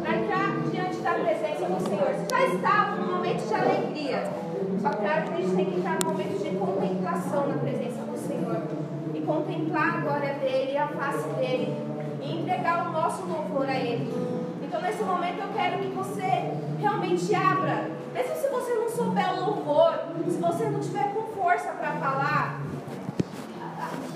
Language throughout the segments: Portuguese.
para entrar diante da presença do Senhor. Você já estava num momento de alegria. Só que a gente tem que entrar num momento de contemplação na presença do Senhor. E contemplar a glória dele, a face dele. E entregar o nosso louvor a ele. Então nesse momento eu quero que você realmente abra. Mesmo se você não souber louvor, se você não tiver com força para falar,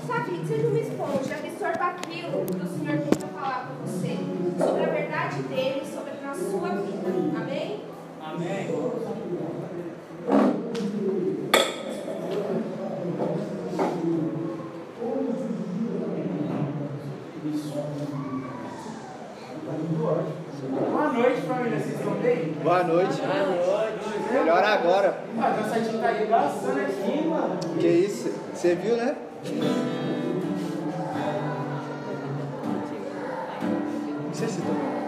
sabe, seja uma esponja, absorva aquilo que o Senhor tem para falar com você, sobre a verdade dele, sobre a sua vida. Amém? Amém. Boa noite, família. Vocês estão bem? Boa noite. Boa noite. Melhor agora. Ah, site tá arregaçando aqui, mano. Que isso? Você viu, né? Você citou? Está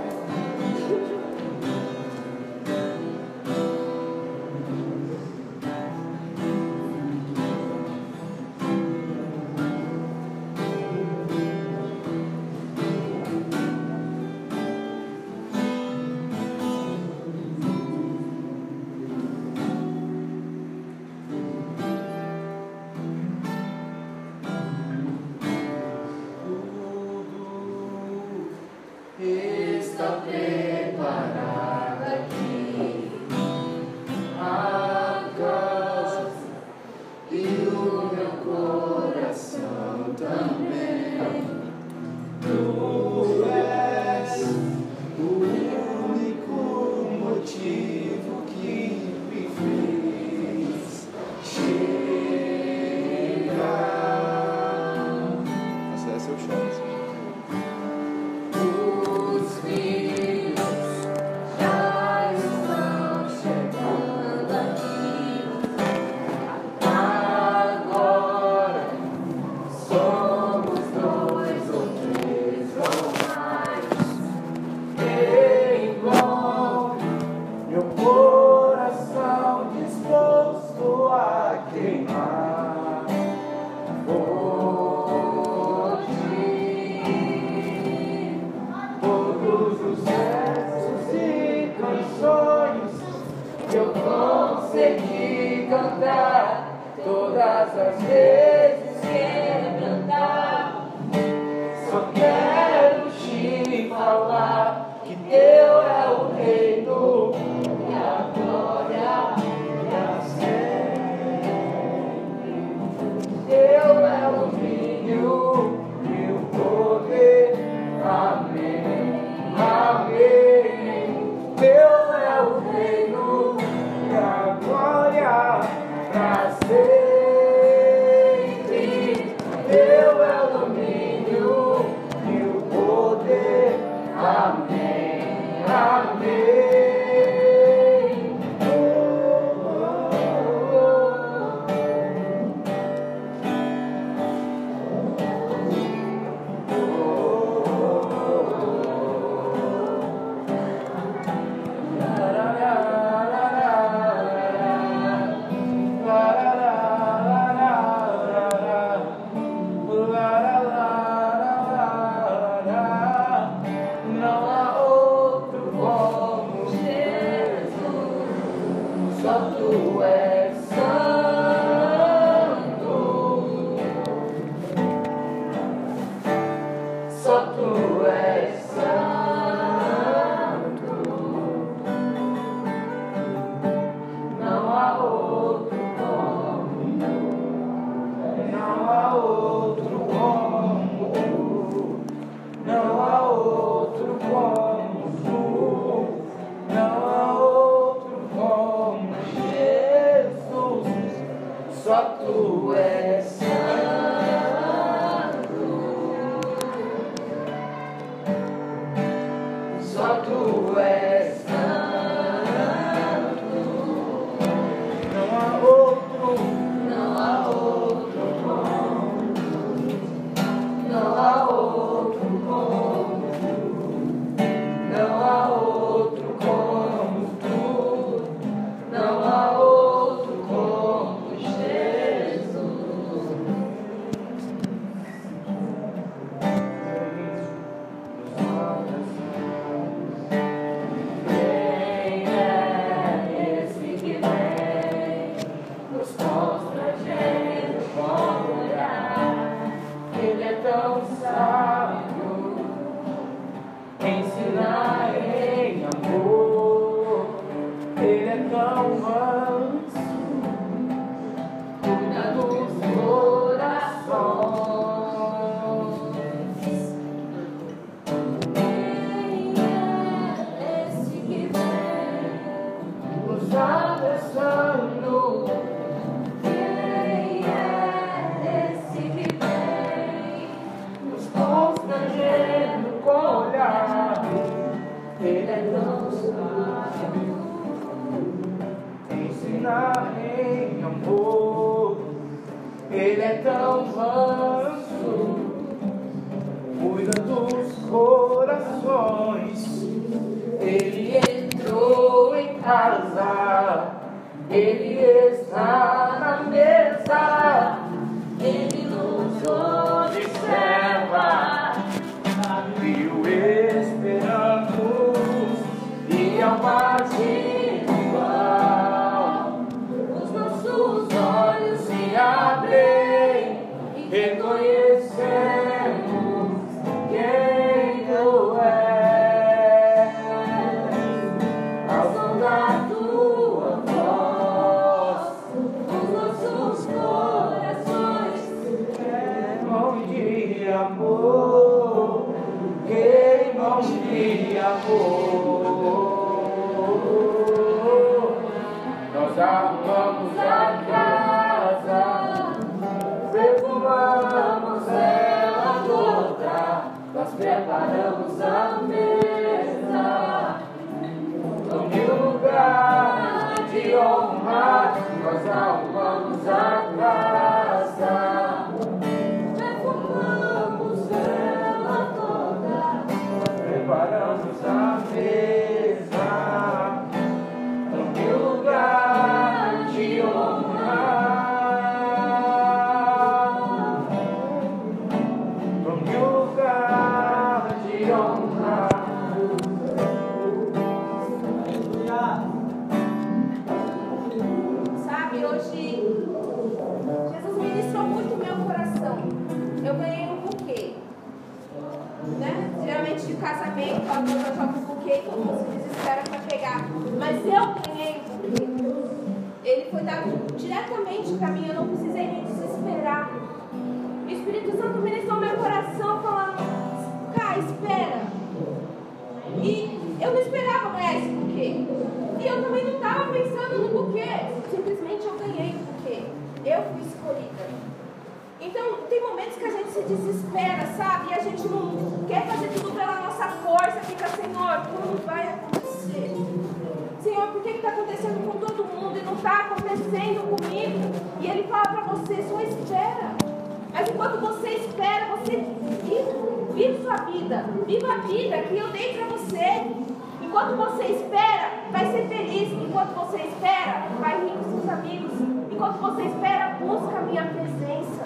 você espera, vai ser feliz. Enquanto você espera, vai rir com seus amigos. Enquanto você espera, busca a minha presença.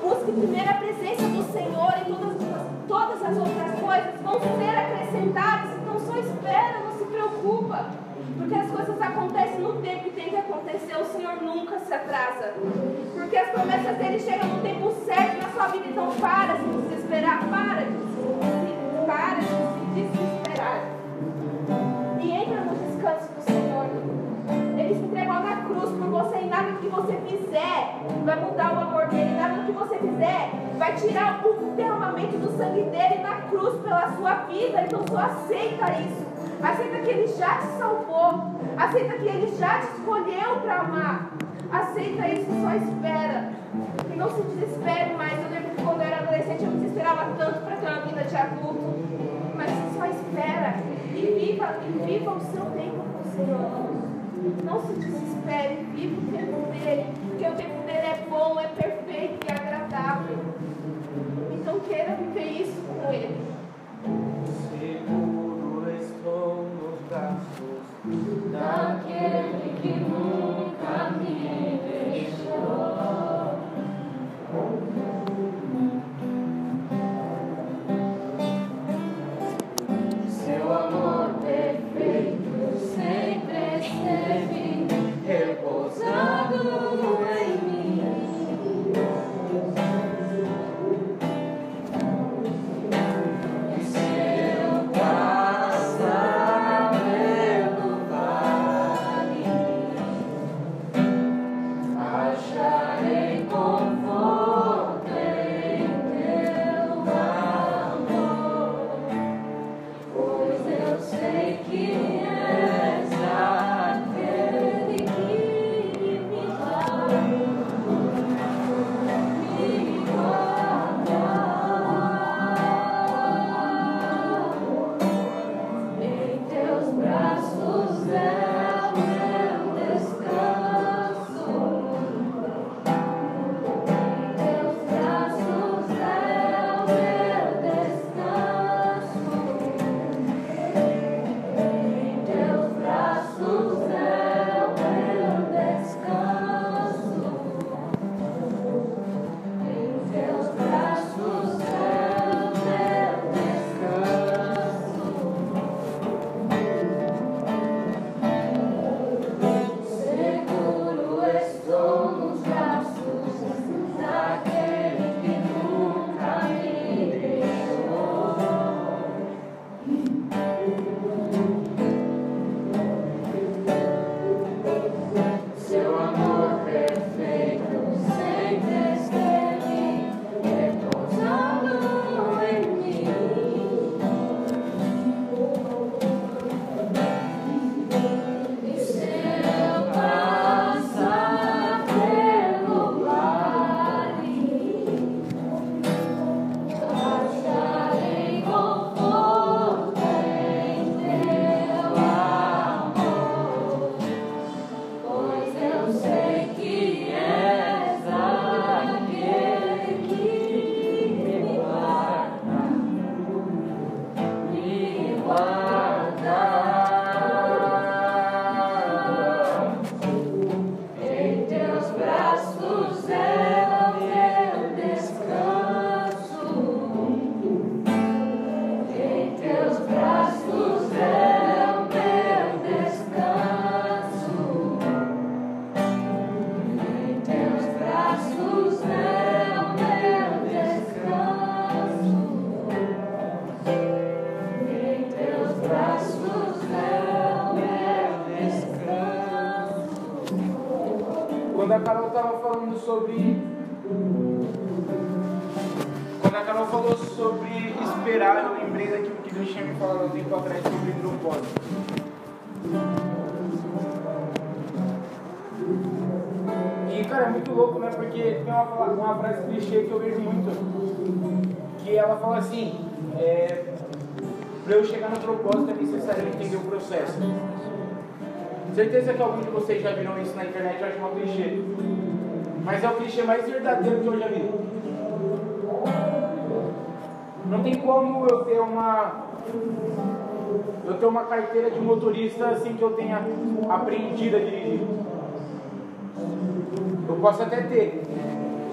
Busque primeiro a presença do Senhor e todas, todas as outras coisas vão ser acrescentadas. Então só espera, não se preocupa. Porque as coisas acontecem no tempo que tem que acontecer. O Senhor nunca se atrasa. Porque as promessas dele chegam no tempo certo na sua vida. Então para de se desesperar, para de se, para de se desesperar. Você e nada que você fizer vai mudar o amor dele. Nada que você fizer vai tirar o derramamento do sangue dele na cruz pela sua vida. Então só aceita isso. Aceita que ele já te salvou. Aceita que ele já te escolheu para amar. Aceita isso e só espera. E não se desespere mais. Eu lembro que quando eu era adolescente eu me desesperava tanto para ter uma vida de adulto. Mas só espera e viva, e viva o seu tempo com o Senhor. Não se desespere, viva o tempo dele, porque o tempo dele é bom, é perfeito e agradável. Então queira viver isso com ele. Seguro estou nos braços Daquele que nunca alguns de vocês já viram isso na internet, eu acho uma clichê. Mas é o clichê mais verdadeiro que eu já vi. Não tem como eu ter uma. Eu ter uma carteira de motorista assim que eu tenha aprendido a dirigir. Eu posso até ter.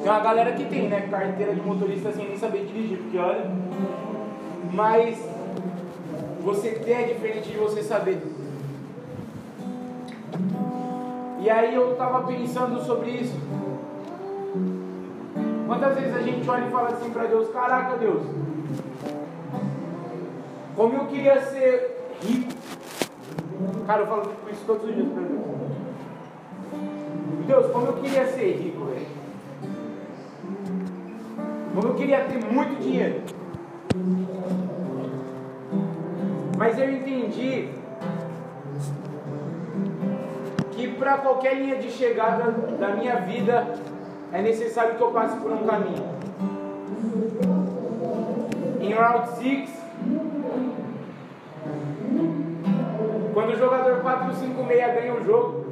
Tem uma galera que tem, né? Carteira de motorista sem nem saber dirigir, porque olha. Mas você ter é diferente de você saber. E aí eu estava pensando sobre isso. Quantas vezes a gente olha e fala assim para Deus, caraca Deus, como eu queria ser rico. Cara, eu falo isso todos os dias para Deus. Deus, como eu queria ser rico, velho. Como eu queria ter muito dinheiro. Mas eu entendi para qualquer linha de chegada da minha vida é necessário que eu passe por um caminho. Em Round 6, quando o jogador 456 ganha o jogo,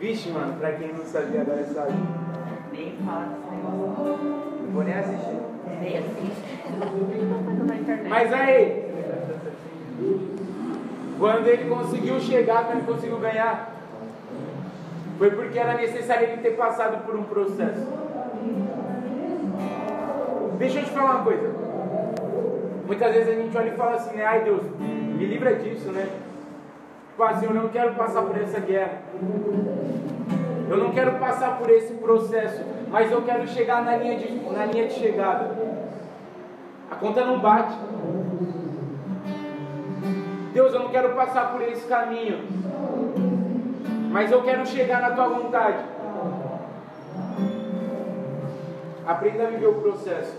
vixe, mano, pra quem não sabia agora sabe. Nem fala desse negócio. Não vou nem assistir. Nem assiste. Mas aí, quando ele conseguiu chegar, quando ele conseguiu ganhar, foi porque era necessário ele ter passado por um processo. Deixa eu te falar uma coisa. Muitas vezes a gente olha e fala assim, né? Ai Deus, me livra disso, né? Tipo assim, eu não quero passar por essa guerra. Eu não quero passar por esse processo, mas eu quero chegar na linha de, na linha de chegada. A conta não bate. Deus, eu não quero passar por esse caminho, mas eu quero chegar na tua vontade. Aprenda a viver o processo.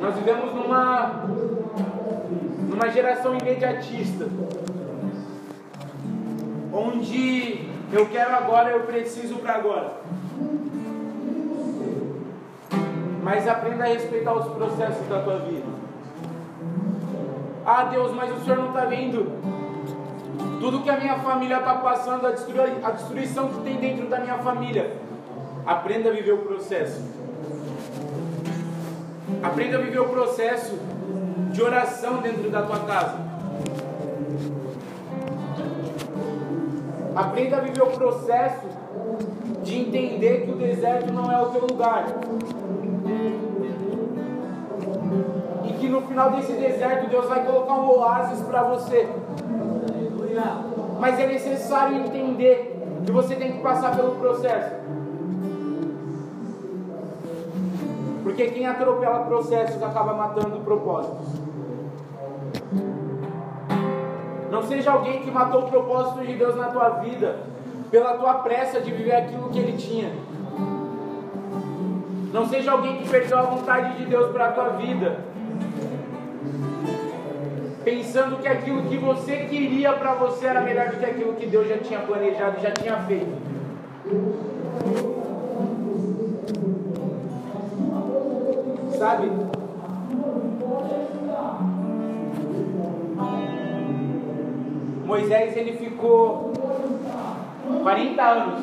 Nós vivemos numa, numa geração imediatista, onde eu quero agora, eu preciso para agora. Mas aprenda a respeitar os processos da tua vida. Ah, Deus, mas o Senhor não está vendo tudo que a minha família está passando, a, destrui a destruição que tem dentro da minha família. Aprenda a viver o processo. Aprenda a viver o processo de oração dentro da tua casa. Aprenda a viver o processo de entender que o deserto não é o teu lugar. E que no final desse deserto Deus vai colocar um oásis para você. Mas é necessário entender que você tem que passar pelo processo. Porque quem atropela processos acaba matando propósitos. Não seja alguém que matou o propósito de Deus na tua vida pela tua pressa de viver aquilo que Ele tinha. Não seja alguém que perdeu a vontade de Deus para a tua vida, pensando que aquilo que você queria para você era melhor do que aquilo que Deus já tinha planejado, já tinha feito. Sabe? Moisés ele ficou 40 anos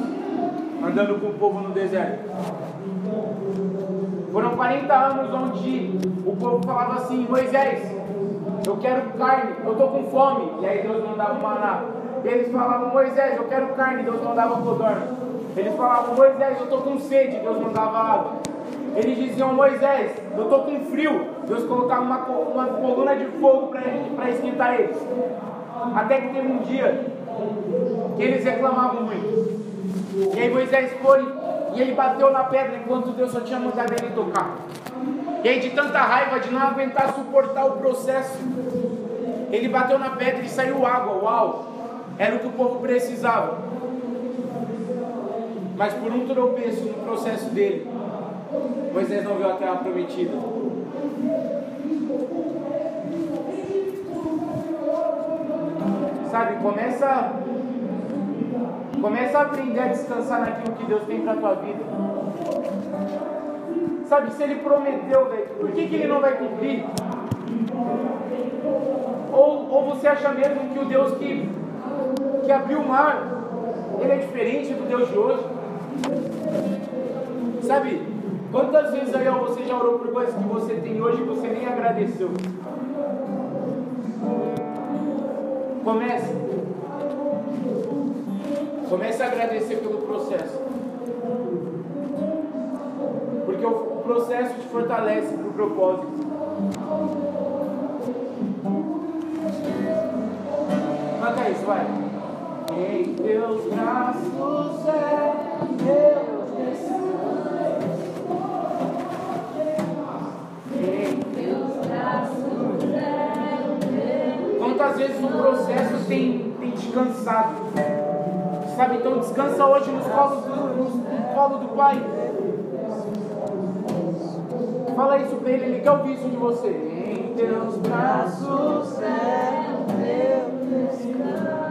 andando com o povo no deserto. Foram 40 anos onde o povo falava assim: Moisés, eu quero carne, eu estou com fome. E aí Deus mandava o maná. Eles falavam: Moisés, eu quero carne. Deus mandava codorna. Eles falavam: Moisés, eu estou com sede. Deus mandava água. Eles diziam: Moisés, eu estou com frio. Deus colocava uma, uma coluna de fogo para esquentar eles. Até que teve um dia que eles reclamavam muito. E aí Moisés foi e ele bateu na pedra enquanto Deus só tinha mandado ele tocar. E aí, de tanta raiva de não aguentar suportar o processo, ele bateu na pedra e saiu água. Uau! Era o que o povo precisava. Mas por um tropeço no processo dele, Moisés não viu a terra prometida. Sabe, começa começa a aprender a descansar naquilo que Deus tem para tua vida. Sabe, se ele prometeu, velho, por que, que ele não vai cumprir? Ou, ou você acha mesmo que o Deus que, que abriu o mar, ele é diferente do Deus de hoje? Sabe, quantas vezes aí ó, você já orou por coisas que você tem hoje e você nem agradeceu? Comece. Comece a agradecer pelo processo. Processo te fortalece para o propósito. Canta isso, vai. Em teus braços é meu descanso. Quantas vezes o processo tem, tem te cansado? Sabe, então descansa hoje nos colos do, no, no colo do Pai. Fala isso pra ele, ele quer ouvir isso de você. Em teus braços é o meu descanso.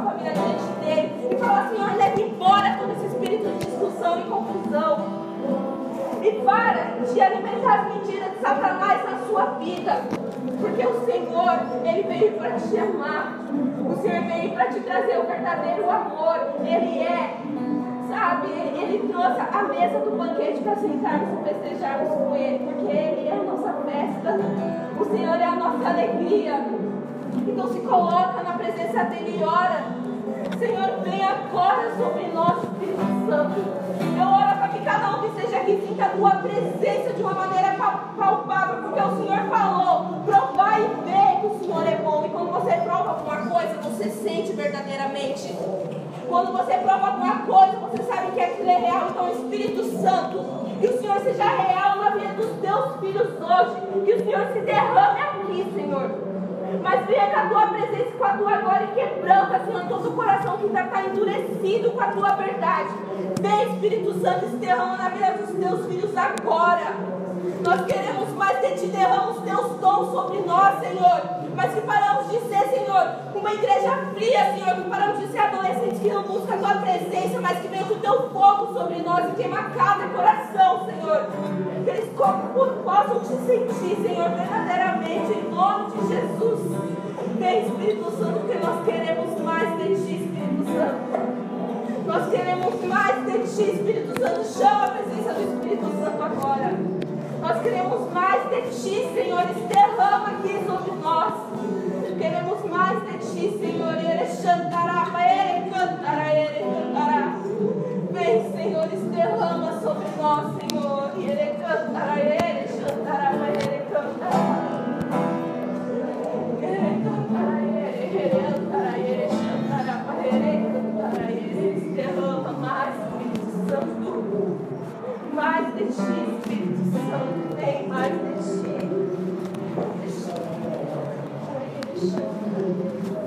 A família diante dele. E fala, Senhor, leve embora todo esse espírito de discussão e confusão. E para de alimentar as mentiras de Satanás na sua vida. Porque o Senhor, Ele veio para te amar. O Senhor veio para te trazer o verdadeiro amor. Ele é, sabe, Ele, trouxe a mesa do banquete para sentarmos e festejarmos com Ele. Porque Ele é a nossa festa. O Senhor é a nossa alegria. Então se coloca presença dEle ora. Senhor, vem agora sobre nós, Espírito Santo. Eu oro para que cada um que esteja aqui sinta a tua presença de uma maneira palpável, porque o Senhor falou: provar e ver que o Senhor é bom. E quando você prova alguma coisa, você sente verdadeiramente. Quando você prova alguma coisa, você sabe que aquilo é real. Então, Espírito Santo, que o Senhor seja real na vida dos teus filhos hoje. Que o Senhor se derrame aqui, Senhor. Mas venha com a tua presença, com a tua glória e quebranta, Senhor, todo o coração que ainda está endurecido com a tua verdade. Vem, Espírito Santo, se na vida dos teus filhos agora. Nós queremos mais de ti, derrama os teus dons sobre nós, Senhor. Mas que paramos de ser, Senhor, uma igreja fria, Senhor. Que paramos de ser adolescentes que não buscam a tua presença, mas que venha com o teu fogo sobre nós e queima casa e coração, Senhor. Que eles possam te sentir, Senhor, verdadeiramente, em nome de Jesus. Vem, Espírito Santo, porque nós queremos mais de ti, Espírito Santo. Nós queremos mais de ti, Espírito Santo. Chama a presença do Espírito Santo agora. Nós queremos mais de ti, Senhor. Derrama aqui sobre nós. Queremos mais de ti, Senhor. Vem, Senhor, derrama sobre nós, Senhor. Ele cantará, ele cantará. Ele cantará, derrama mais, Espírito Santo. Mais de ti, Espírito Santo.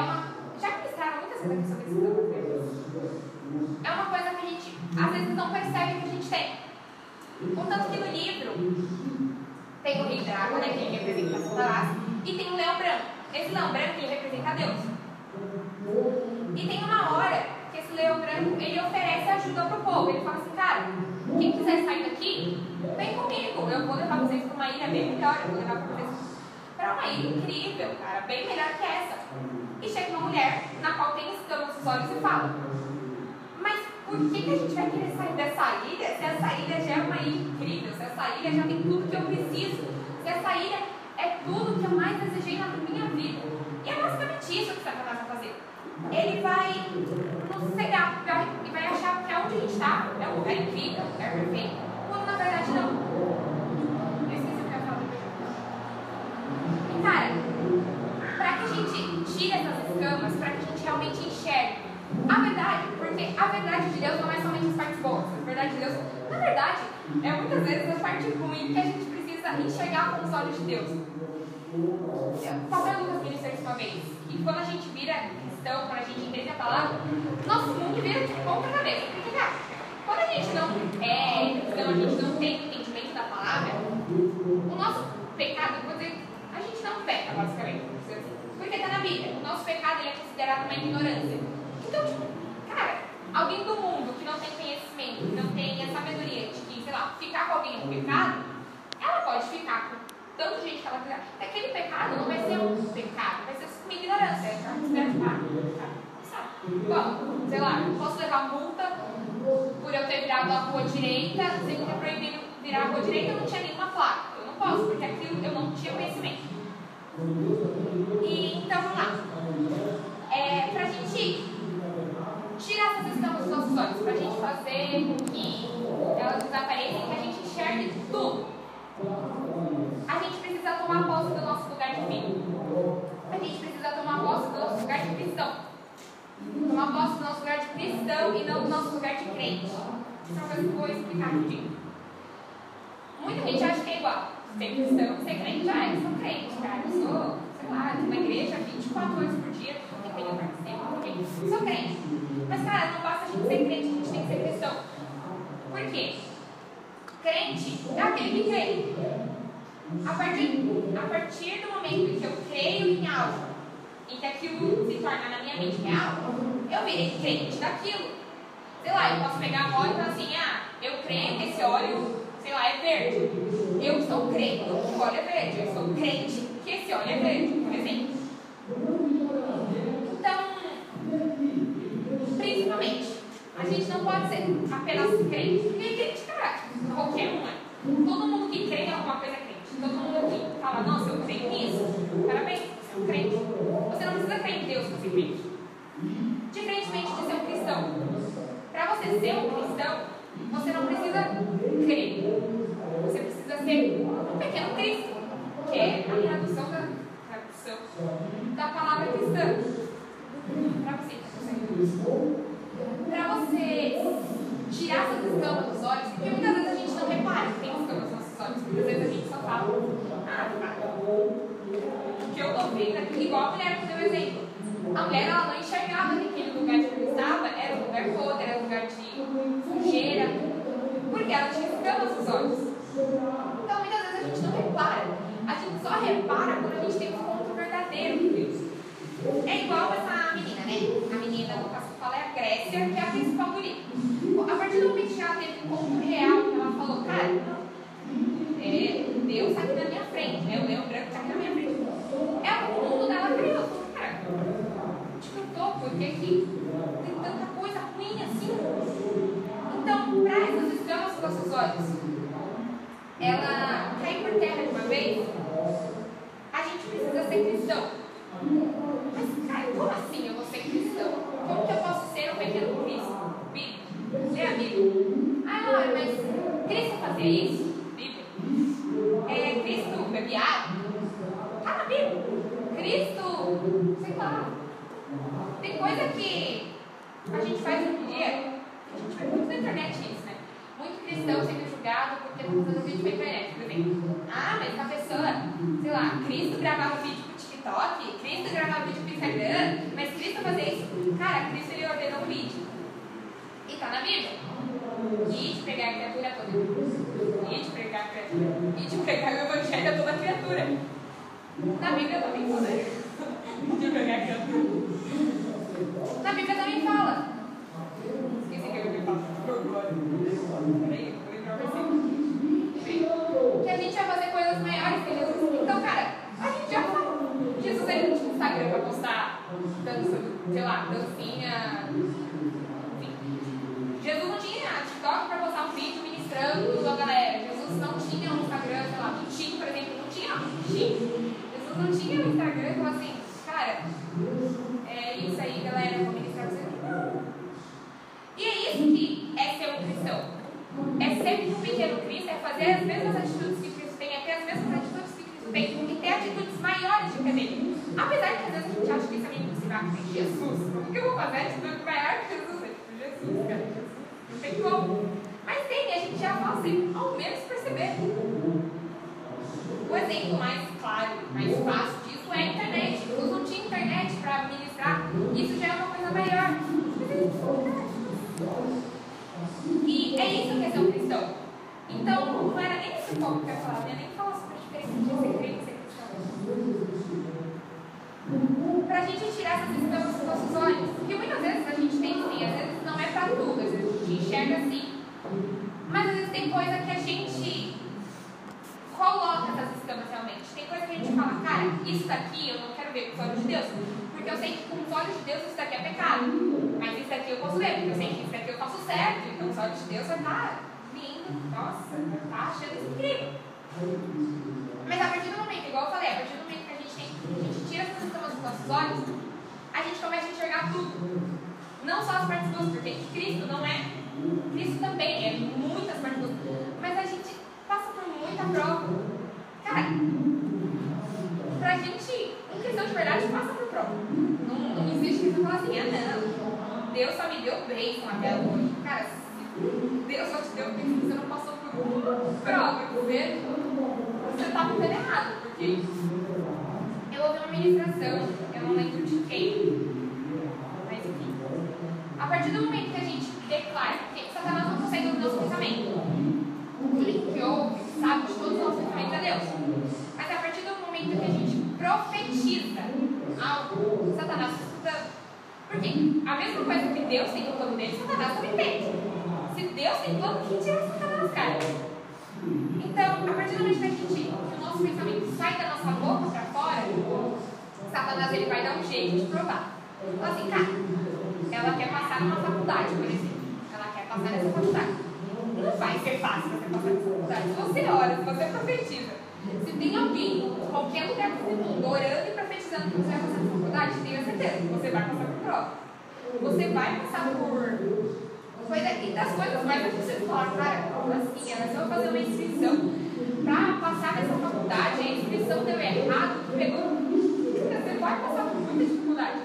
É uma. Já ministraram muitas aqui sobre escamas, né? É uma coisa que a gente às vezes não percebe que a gente tem. Contanto que no livro tem o rei Drago, né, que representa Satanás, e tem o leão branco. Esse leão branco ele representa Deus. E tem uma hora que esse leão branco ele oferece ajuda pro povo. Ele fala assim, cara, quem quiser sair daqui, vem comigo. Eu vou levar vocês para uma ilha bem melhor, eu vou levar vocês para uma ilha incrível, cara, bem melhor que essa. E chega uma mulher na qual tem escamas nos olhos e fala, mas por que, que a gente vai querer sair dessa ilha se essa ilha já é uma ilha incrível, se essa ilha já tem tudo que eu preciso, se essa ilha é tudo que eu mais desejei na minha vida? E é basicamente isso que Satanás vai fazer. Ele vai nos cegar e vai achar que onde a gente está é um lugar incrível, um lugar perfeito, quando na verdade não. Eu o que eu ia falar. Cara, para que a gente tire essas escamas, para que a gente realmente enxergue a verdade, porque a verdade de Deus não é somente as partes boas, a verdade de Deus, na verdade, é muitas vezes a parte ruim que a gente precisa enxergar com os olhos de Deus. O pastor Lucas ministrou isso uma vez, que quando a gente vira cristão, quando a gente entende a palavra, nosso mundo vira de ponta cabeça. Porque, cara, quando a gente não é cristão, a gente não tem entendimento da palavra, o nosso pecado, vou dizer, a gente não peca, basicamente. Porque está na Bíblia. O nosso pecado ele é considerado uma ignorância. Então, tipo, cara, alguém do mundo que não tem conhecimento, que não tem a sabedoria de que, sei lá, ficar com alguém é um pecado, ela pode ficar com tanta gente que ela quiser. Aquele pecado não vai ser um pecado, vai ser uma ignorância. Ela considera ah, sabe? Bom, sei lá, posso levar multa por eu ter virado a rua direita, sendo que é proibido virar a rua direita, eu não tinha nenhuma placa. Eu não posso, porque aquilo eu não tinha conhecimento. E então vamos lá. É, pra gente tirar essas escamas dos nossos olhos, pra gente fazer com que elas desapareçam que a gente enxergue tudo. A gente precisa tomar posse do nosso lugar de filho. A gente precisa tomar posse do nosso lugar de cristão. Tomar posse do nosso lugar de cristão e não do nosso lugar de crente. Isso é uma coisa que eu vou explicar. Muita gente acha que é igual. Ser cristão e ser crente. Ah, eu sou crente, cara. Eu sou, sei lá, na igreja 24 horas por dia. Depende do participo, ok? Sou crente. Mas, cara, não basta a gente ser crente, a gente tem que ser cristão. Por quê? Crente é aquele que crê. A partir, a partir do momento que eu creio em algo, em que aquilo se torna na minha mente real, eu virei crente daquilo. Sei lá, eu posso pegar óleo e falar assim, ah, eu creio que esse óleo, sei lá, é verde. Eu sou crente que o óleo é verde. Eu sou crente que esse óleo é verde, por exemplo. Então, principalmente, a gente não pode ser apenas crente, é crente, cara, qualquer um é. Todo mundo que crê em alguma coisa é crente. Todo mundo que fala, nossa, eu creio nisso, parabéns, você é um crente. Você não precisa crer em Deus para ser. Diferentemente de ser um cristão. Para você ser um cristão, você não precisa crer. Você precisa ser um pequeno Cristo, que é a tradução da, tradução da palavra cristã. Para você, para você tirar essas escamas dos olhos, porque muitas vezes a gente não repara que tem escamas nos nossos olhos, muitas vezes a gente só fala, ah, o que eu tô vendo aqui, igual a mulher que deu exemplo. A mulher ela não enxergava que aquele lugar que ela estava era um lugar podre, era um lugar de sujeira, porque ela tinha escamas nos olhos. Então muitas vezes a gente não repara. A gente só repara quando a gente tem um encontro verdadeiro com Deus. É igual essa menina, né? A menina, no caso que fala é a Grécia, que é a principal do. A partir do momento que ela teve um encontro real, que ela falou, cara, é, Deus está aqui na minha frente, né? O leão branco está aqui na minha frente. É o mundo dela criou. Cara, que eu tô? Por que que tem tanta coisa ruim assim? Então, para essas escamas dos nossos olhos, ela cair por terra de uma vez, a gente precisa ser cristão. Mas, cara, como assim eu vou ser cristão? Como que eu posso ser um pequeno Cristo? Bíblia. Lê a Bíblia. Ah, Laura, mas Cristo fazia isso? Bíblia. É, Cristo bebia água? Tá na Bíblia. Cristo, sei lá. Tem coisa que a gente faz em dia, a gente vê muito na internet isso, né? Muito cristão sendo julgado porque está fazendo vídeo pra internet, por exemplo. Ah, mas a pessoa, sei lá, Cristo gravava vídeo pro TikTok, Cristo gravava vídeo pro Instagram, mas Cristo fazia isso. Cara, Cristo ele ordenou um vídeo. E tá na Bíblia. E de pregar a criatura toda. E de pregar a criatura. E de pregar o evangelho a toda criatura. Na Bíblia também fala. De pregar a criatura. Na Bíblia também fala. Que eu a gente vai fazer coisas maiores que Jesus. Então, cara, a gente já fala. Jesus ele não tinha Instagram pra postar dança, sei lá, dancinha. Enfim. Jesus não tinha TikTok pra postar um vídeo ministrando a galera. Jesus não tinha um Instagram, sei lá, do Chico, por exemplo, não tinha. Chico. Jesus não tinha um Instagram e falou assim, cara, é isso aí, galera, vou ministrar pra vocês. E é isso que é ser um cristão. É ser um pequeno Cristo, é fazer as mesmas atitudes que Cristo tem, é ter as mesmas atitudes que Cristo tem, e ter atitudes maiores do que a dele. Apesar que às vezes a gente acha que isso é meio impossível, Jesus, o que eu vou fazer atitude maior que Jesus? É tipo Jesus, cara, Jesus. Não tem como. Mas tem, a gente já fala assim, ao menos perceber. O exemplo mais claro, mais fácil disso é a internet. Jesus não tinha internet para ministrar, isso já é uma coisa maior. Mas ele tinha e é isso que é ser um cristão. Então, não era nem esse foco que eu falar, né? nem falar sobre a diferença de ser crente e ser cristão. Para a gente tirar essas escamas dos nossos olhos, porque muitas vezes a gente tem sim, às vezes não é para tudo, às vezes a gente enxerga assim. Mas às vezes tem coisa que a gente coloca essas escamas realmente. Tem coisa que a gente fala, cara, isso daqui eu não quero ver com os olhos de Deus. Porque eu sei que com os olhos de Deus isso daqui é pecado. Mas isso daqui eu posso ver, porque eu sei que isso daqui eu faço certo. Então os olhos de Deus vai estar lindo, nossa, estar achando isso incrível. Mas a partir do momento, igual eu falei, a partir do momento que a gente, tem, a gente tira essas escamas dos nossos olhos, a gente começa a enxergar tudo. Não só as partes boas, porque Cristo não é. Cristo também é muitas partes boas. Mas a gente passa por muita prova. Cara, pra gente, um cristão de verdade passa por prova. Não, não existe que você fala assim, ah não, Deus só me deu bênção até hoje. Cara, se Deus só te deu bênção, você não passou por prova, você, você tá vivendo errado, porque eu ouvi uma ministração, eu não lembro de quem, mas enfim. A partir do momento que a gente declara, porque Satanás não consegue ouvir nossos pensamentos. Deus. Mas a partir do momento que a gente profetiza algo, Satanás está. A mesma coisa que Deus tem no plano dele, Satanás também tem. Se Deus tem plano, quem tira Satanás, cara? Então, a partir do momento que, a gente, que o nosso pensamento sai da nossa boca para fora, Satanás ele vai dar um jeito de provar. Fala assim, cara, ela quer passar numa faculdade, por exemplo. Ela quer passar nessa faculdade. Não vai ser fácil você passar nessa faculdade. Se você ora, se você profetiza, se tem alguém qualquer lugar do mundo orando e profetizando que você vai passar na faculdade, tenha certeza que você vai passar por prova. Você vai passar por foi daqui das coisas mais difíceis falar, cara, como assim? Ela só fazer uma inscrição para passar nessa faculdade, a inscrição deu errado, pegou. Você vai passar por muita dificuldade.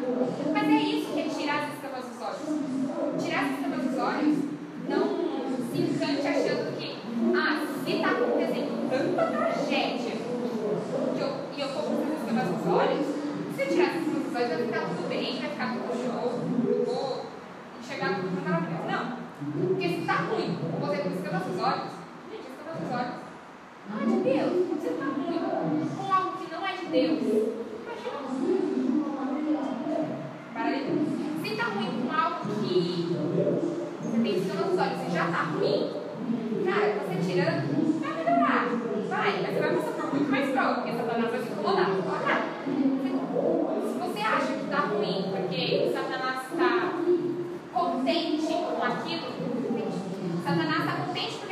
Mas é isso que é tirar as escamas dos olhos. Tirar as escamas dos olhos, não se encante achando que, ah, se está acontecendo tanta tragédia que eu, e eu vou com as escamas dos olhos, se tirar as escamas dos olhos vai ficar tudo bem, vai ficar tudo show, eu vou chegar tudo maravilhoso. Não. Porque se está ruim, você com escamas dos olhos, gente, escamas dos olhos não é de Deus. Você está ruim com algo que não é de Deus. Para aí. Se está ruim com algo que você tem escamas dos olhos e já está ruim, cara, você tirando, vai melhorar. Vai, mas você vai passar por muito mais prova, porque Satanás vai se incomodar. Se você acha que está ruim porque Satanás está contente com aquilo, Satanás está contente porque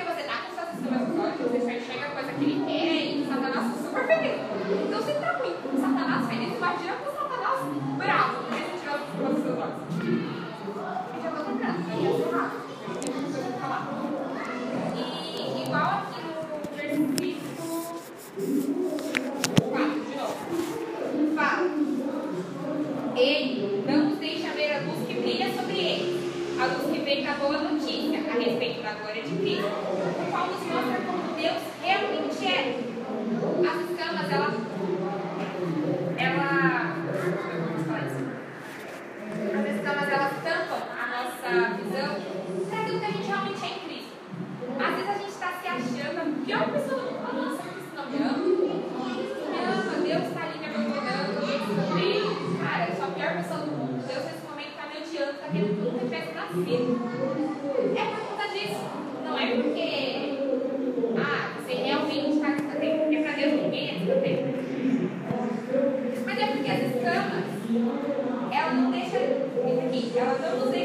Vamos ver.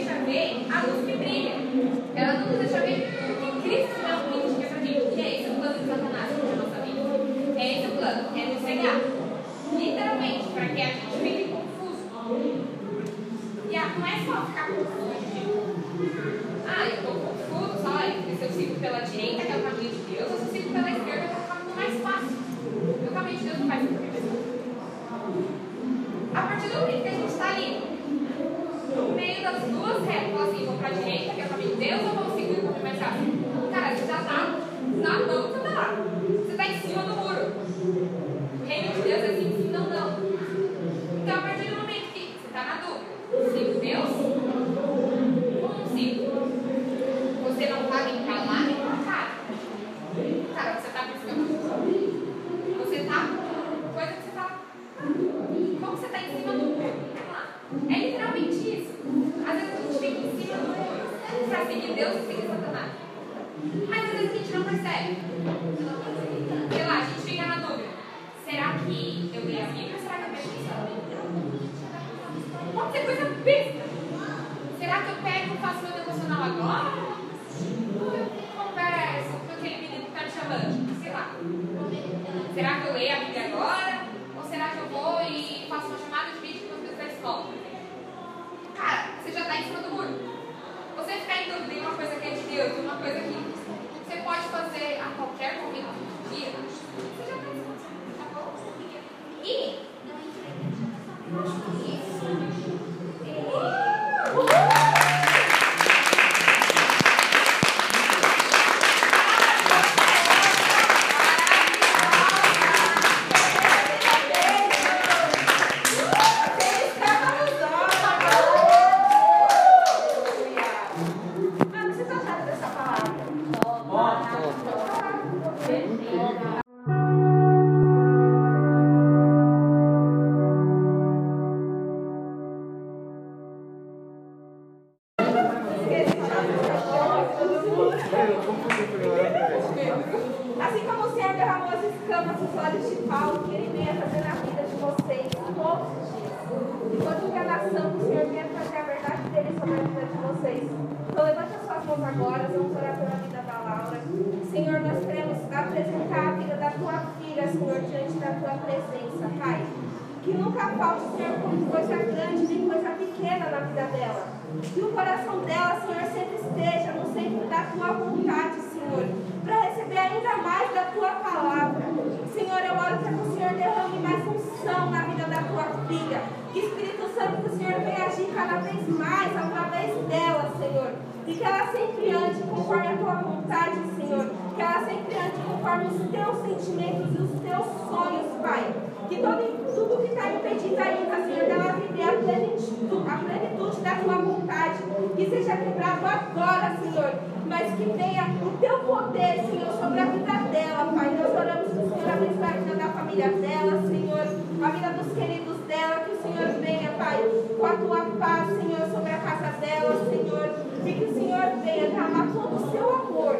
Teu poder, Senhor, sobre a vida dela, Pai. Nós oramos que o Senhor abençoe a vida da família dela, Senhor, a vida dos queridos dela, que o Senhor venha, Pai, com a tua paz, Senhor, sobre a casa dela, Senhor. E que o Senhor venha derramar todo o seu amor,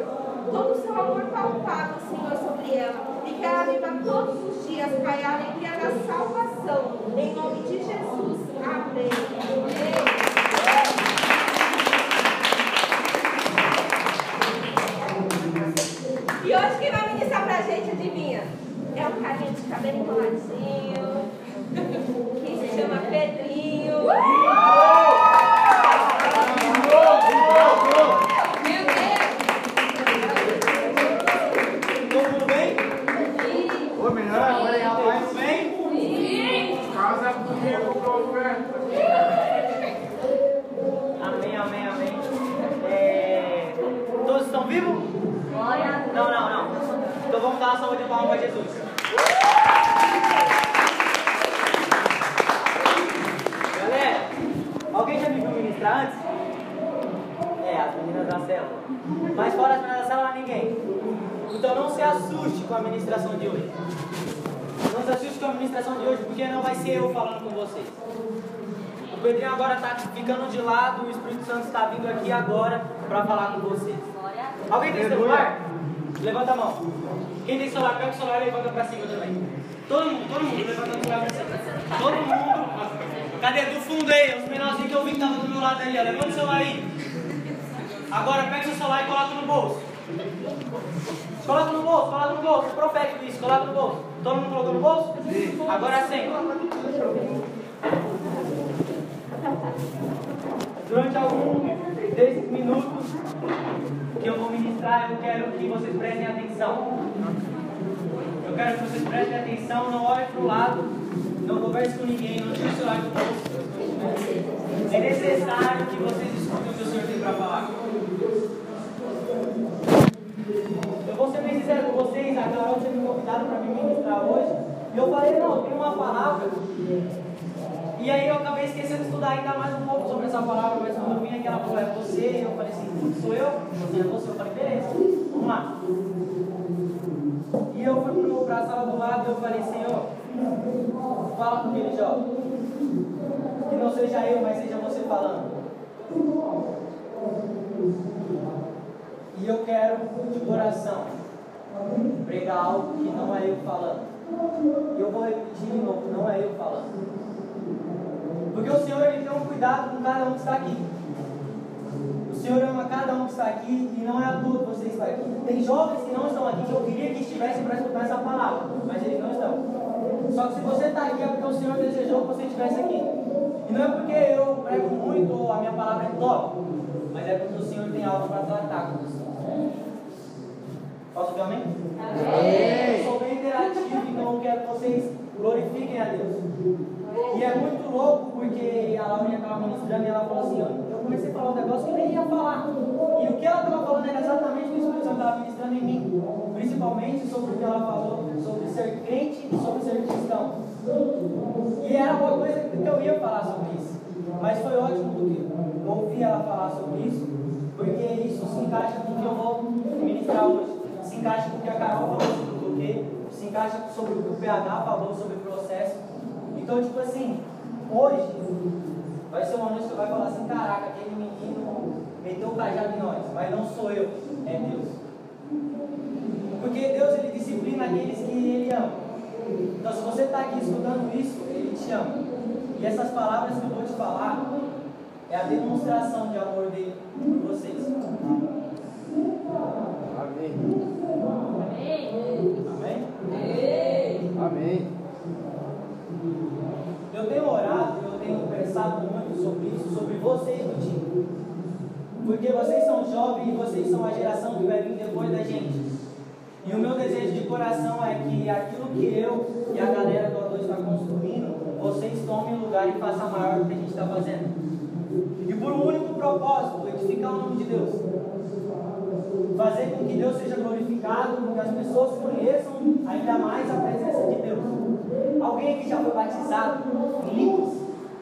todo o seu amor palpável, Senhor, sobre ela. E que ela viva todos os dias, Pai, a alegria da salvação. Em nome de Jesus. Amém. Amém. Cabelo enroladinho, que se chama Pedrinho. Meu Todo mundo bem? Ô, melhor agora é rapaz. Tudo bem? Casa comigo, profeta. Amém, amém, amém. É, Todos estão vivos? Não, não, não. Então vamos dar uma salva de palmas para Jesus. Galera, alguém já me viu ministrar antes? É, as meninas da célula. Mas fora as meninas da célula, ninguém. Então não se assuste com a ministração de hoje. Não se assuste com a ministração de hoje, porque não vai ser eu falando com vocês. O Pedrinho agora está ficando de lado, o Espírito Santo está vindo aqui agora para falar com vocês. Alguém tem celular? Levanta a mão. Quem tem celular, pega o celular e levanta para cima também. Todo mundo, todo mundo, levanta o celular cima. Todo mundo. Cadê? Do fundo aí, os menorzinhos que eu vi que estavam do meu lado ali, ó. Levanta o celular aí. Agora pega seu celular e coloca no bolso. Coloca no bolso, coloca no bolso. Profético isso, coloca no bolso. Todo mundo colocou no bolso? Agora sim. Durante algum desses minutos que eu vou ministrar, eu quero que vocês prestem atenção. Eu quero que vocês prestem atenção, não olhem para o lado, não converse com ninguém, não tire o celular do bolso. É necessário que vocês escutem o que o Senhor tem para falar. Eu vou ser bem sincero com vocês, a Carol tinha me convidado para me ministrar hoje, e eu falei, não, tenho uma palavra. E aí eu acabei esquecendo de estudar ainda mais um pouco sobre essa palavra, mas quando eu vim aqui ela falou, é você, eu falei assim, "Putz, sou eu? Você é você? Eu falei, beleza, vamos lá. E eu fui para a sala do lado e eu falei, Senhor, fala com aquele jovem. Que não seja eu, mas seja você falando. E eu quero, de coração, pregar algo que não é eu falando. E eu vou repetir de novo, não é eu falando. Porque o Senhor ele tem um cuidado com cada um que está aqui. O Senhor ama cada um que está aqui e não é a toa que você está aqui. Tem jovens que não estão aqui que eu queria que estivessem para escutar essa palavra, mas eles não estão. Só que se você está aqui é porque o Senhor desejou que você estivesse aqui. E não é porque eu prego muito ou a minha palavra é top, mas é porque o Senhor tem algo para tratar com você. Posso ouvir amém? Eu sou bem interativo, então eu quero que vocês glorifiquem a Deus. E é muito louco porque a Laurinha estava ministrando e ela falou assim, ó, eu comecei a falar um negócio que eu nem ia falar. E o que ela estava falando era exatamente o que o Espírito Santo estava ministrando em mim. Principalmente sobre o que ela falou, sobre ser crente e sobre ser cristão. E era uma coisa que eu ia falar sobre isso. Mas foi ótimo porque ouvir ela falar sobre isso, porque isso se encaixa com o que eu vou ministrar hoje. Encaixa com o que a Carol falou sobre o? Se encaixa sobre o que o PH falou sobre o processo. Então, tipo assim, hoje vai ser uma noite que vai falar assim, caraca, aquele menino meteu o cajado em nós, mas não sou eu, é Deus. Porque Deus ele disciplina aqueles que Ele ama. Então se você está aqui escutando isso, Ele te ama. E essas palavras que eu vou te falar é a demonstração de amor dele por vocês. Amém. Amém? Amém. Eu tenho orado, eu tenho pensado muito sobre isso, sobre vocês do time. Porque vocês são jovens e vocês são a geração que vai vir depois da gente. E o meu desejo de coração é que aquilo que eu e a galera do A2 está construindo, vocês tomem lugar e façam maior do que a gente está fazendo. E por um único propósito, edificar o nome de Deus. Fazer com que Deus seja glorificado, com que as pessoas conheçam ainda mais a presença de Deus. Alguém aqui já foi batizado em línguas?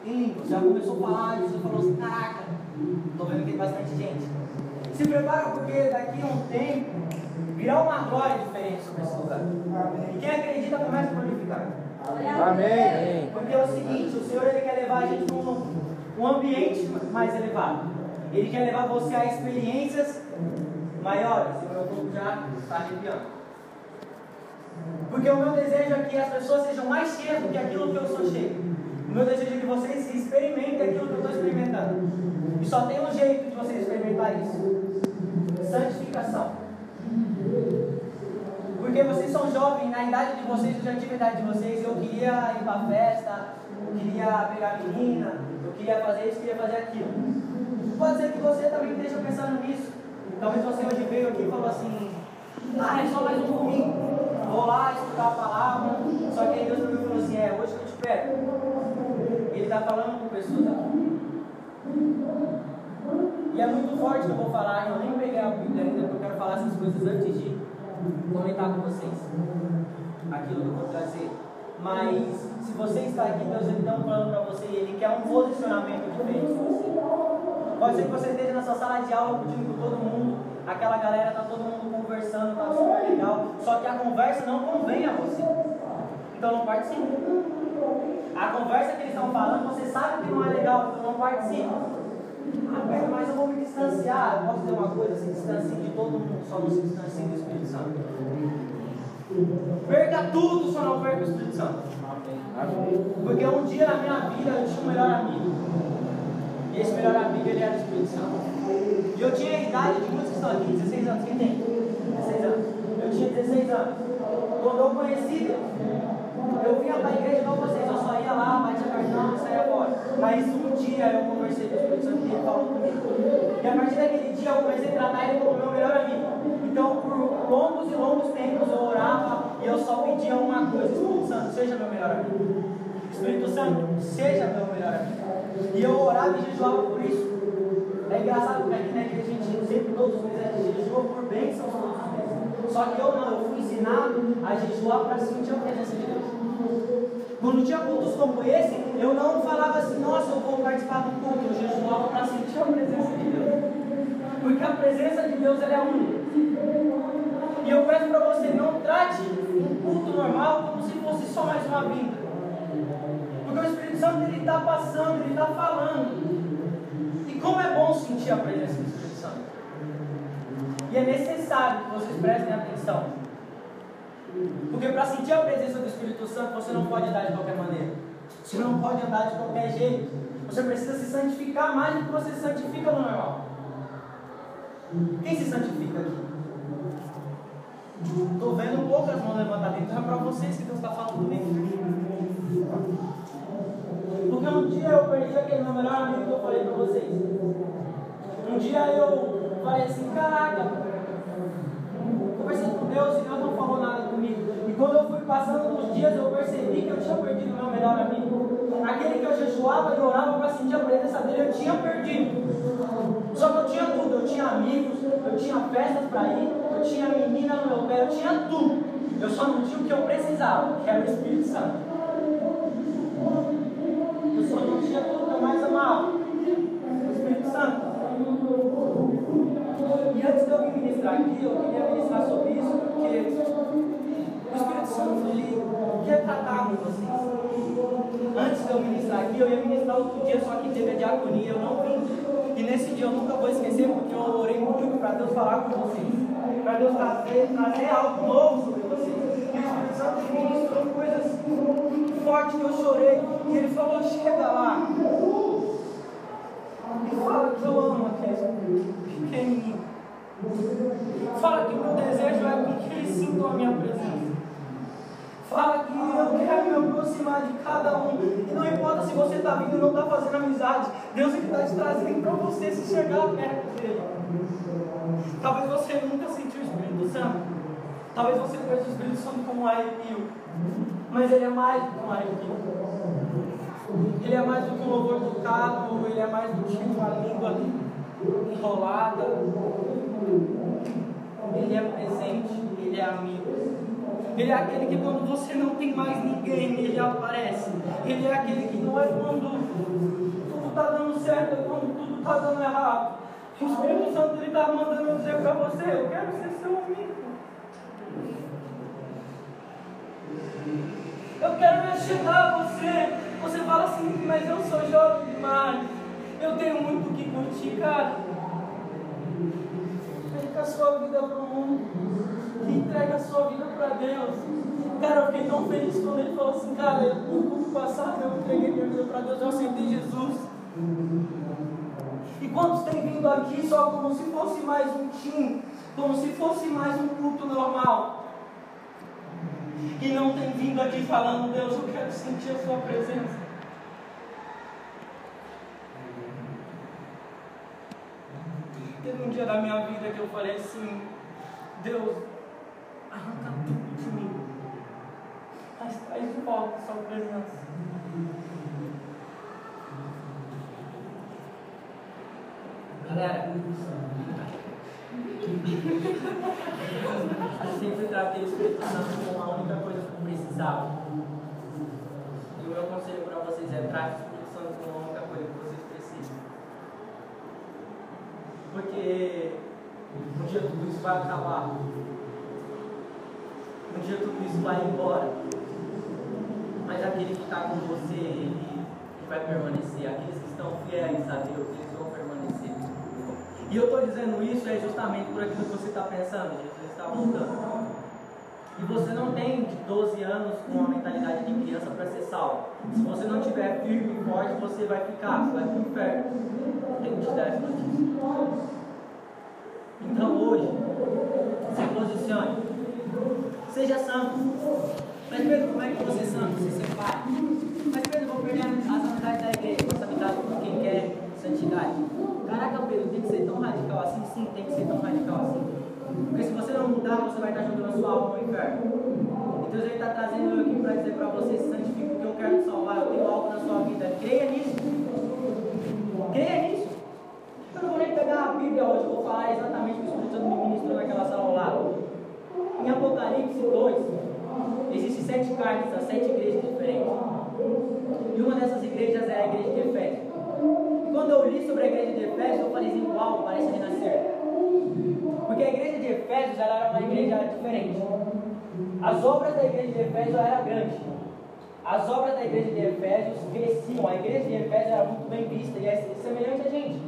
Em línguas. Já começou a falar, Jesus falou assim, caraca, estou vendo que tem bastante gente. Se prepara porque daqui a um tempo virá uma glória diferente sobre esse lugar. E quem acredita começa a glorificar. Amém. Porque é o seguinte, o Senhor ele quer levar a gente para um, um ambiente mais elevado. Ele quer levar você a experiências maiores. E o meu corpo já está arrepiando. Porque o meu desejo é que as pessoas sejam mais cheias do que aquilo que eu sou cheio. O meu desejo é que vocês experimentem aquilo que eu estou experimentando. E só tem um jeito de vocês experimentar isso: santificação. Porque vocês são jovens, na idade de vocês, eu já tive a idade de vocês, eu queria ir para festa, eu queria pegar menina, eu queria fazer isso, eu queria fazer aquilo. Pode ser que você também esteja pensando nisso. Talvez você hoje veio aqui e falou assim, ah, é só mais um domingo. Vou lá escutar a palavra. Só que aí Deus me falou assim, é hoje que eu te pego. Ele está falando com pessoas aqui. E é muito forte que eu vou falar, eu nem peguei a Bíblia ainda, porque eu quero falar essas coisas antes de comentar com vocês aquilo que eu vou trazer. Mas se você está aqui, Deus está falando para você, ele quer um posicionamento diferente de você. Pode ser que você esteja na sua sala de aula curtindo com todo mundo, aquela galera tá todo mundo conversando, tá super legal, só que a conversa não convém a você. Então não participe. A conversa que eles estão falando, você sabe que não é legal, então não participe. Ah, mas eu vou me distanciar. Posso dizer uma coisa? Se distancie de todo mundo, só não se distancie do Espírito Santo. Perca tudo, só não perca o Espírito Santo. Porque um dia na minha vida eu tinha um melhor amigo. Esse melhor amigo ele era o Espírito Santo. E eu tinha a idade de muitos que estão aqui, 16 anos. Quem tem? 16 anos. Eu tinha 16 anos. Quando eu conheci Deus, eu vinha para a igreja igual vocês, eu só ia lá, batia cartão e saía fora. Mas um dia eu conversei com o Espírito Santo e ele falou comigo. E a partir daquele dia eu comecei a tratar ele como meu melhor amigo. Então, por longos e longos tempos eu orava e eu só pedia uma coisa: Espírito Santo, seja meu melhor amigo. Espírito Santo, seja meu melhor amigo. E eu orava e jejuava por isso. É engraçado porque aqui na igreja a gente sempre, todos os meses, a gente jejua por bênçãos todos os meses. Só que eu não, eu fui ensinado a jejuar para sentir a presença de Deus. Quando tinha cultos como esse, eu não falava assim, nossa, eu vou participar do culto, eu jejuava para sentir a presença de Deus. Porque a presença de Deus ela é única. E eu peço para você, não trate um culto normal como se fosse só mais uma vinda. Espírito Santo ele está passando, ele está falando. E como é bom sentir a presença do Espírito Santo. E é necessário que vocês prestem atenção. Porque para sentir a presença do Espírito Santo, você não pode andar de qualquer maneira. Você não pode andar de qualquer jeito. Você precisa se santificar mais do que você se santifica no normal. Quem se santifica aqui? Estou vendo poucas mãos levantadas, então é para vocês que Deus está falando comigo. Porque um dia eu perdi aquele meu melhor amigo que eu falei para vocês. Um dia eu falei assim, caraca, conversei com Deus e Deus não falou nada comigo. E quando eu fui passando os dias, eu percebi que eu tinha perdido meu melhor amigo. Aquele que eu jejuava e orava para sentir a presença dele, eu tinha perdido. Só que eu tinha tudo, eu tinha amigos, eu tinha festas para ir, eu tinha menina no meu pé, eu tinha tudo. Eu só não tinha o que eu precisava, que era o Espírito Santo. Não tinha eu mais amava. O Espírito Santo. E antes de eu ministrar aqui, eu queria ministrar sobre isso, porque o Espírito Santo ele quer tratar com vocês. Antes de eu ministrar aqui, eu ia ministrar outro dia, só que teve a diaconia, eu não vim. E nesse dia eu nunca vou esquecer, porque eu orei muito para Deus falar com vocês. para Deus trazer, trazer algo novo sobre você. E o Espírito Santo ministrou coisas fortes que eu chorei. E ele falou: chega lá. E fala que eu amo aquele pequenininho. Fala que meu desejo é que eles sintam a minha presença. Fala que eu quero me aproximar de cada um. E não importa se você está vindo e não está fazendo amizade. Deus é que está te trazendo para você se chegar perto dele. Talvez você nunca sentiu o Espírito Santo. Talvez você conheça o Espírito Santo como um arrepio. Mas ele é mais do que um arrepio. Ele é mais do que um louvor tocado. Ele é mais do que uma língua enrolada. Ele é presente. Ele é amigo. Ele é aquele que quando você não tem mais ninguém, ele aparece. Ele é aquele que não é quando tudo está dando certo, é quando tudo está dando errado. O Espírito Santo está mandando dizer para você, eu quero ser seu amigo. Eu quero me chegar a você. Você fala assim, mas eu sou jovem demais. Eu tenho muito o que curtir, cara. Dedica a sua vida para o mundo. Que entrega a sua vida para Deus. Cara, eu fiquei tão feliz quando ele falou assim, cara, eu, no culto passado eu entreguei minha vida para Deus, eu aceitei Jesus. E quantos têm vindo aqui só como se fosse mais um time, como se fosse mais um culto normal? E não tem vindo aqui falando, Deus, eu quero sentir a sua presença. Teve um dia da minha vida que eu falei assim, Deus, arranca tudo de mim, mas traz de volta a sua presença. Galera, eu sempre tratei o Espírito Santo como a única coisa que eu precisava. E o meu conselho para vocês é trate o Espírito Santo como a única coisa que vocês precisam. Porque um dia tudo isso vai acabar. Um dia tudo isso vai embora. Mas aquele que está com você, ele, vai permanecer. Aqueles que estão fiéis a Deus, eles vão. E eu estou dizendo isso é justamente por aquilo que você está pensando. Jesus está voltando. E você não tem de 12 anos com uma mentalidade de criança para ser salvo. Se você não tiver firme e forte, você vai ficar, você vai para o inferno. Tem que te dar essa notícia. Então hoje, se posicione. Seja santo. Mas Pedro, como é que você é santo? Você se separa. Mas Pedro, eu vou perder as amizades da igreja, essa amizade com quem quer santidade. Caraca, Pedro, tem que ser tão radical assim? Sim, tem que ser tão radical assim. Porque se você não mudar, você vai estar jogando a sua alma no inferno. E Deus está trazendo eu aqui para dizer para você, se santifique, porque eu quero te salvar, eu tenho algo na sua vida. Creia nisso. Creia nisso. Eu não vou nem pegar a Bíblia hoje, vou falar exatamente o que o Espírito Santo me ministrou naquela sala lado. Em Apocalipse 2, existem sete cartas sete igrejas diferentes. E uma dessas igrejas é a igreja de Efésio. Quando eu li sobre a igreja de Efésio, eu falei assim, uau, parece renascer. Porque a igreja de Efésios ela era uma igreja diferente. As obras da igreja de Efésios eram grandes. As obras da igreja de Efésios cresciam. A igreja de Efésios era muito bem vista e é semelhante a gente.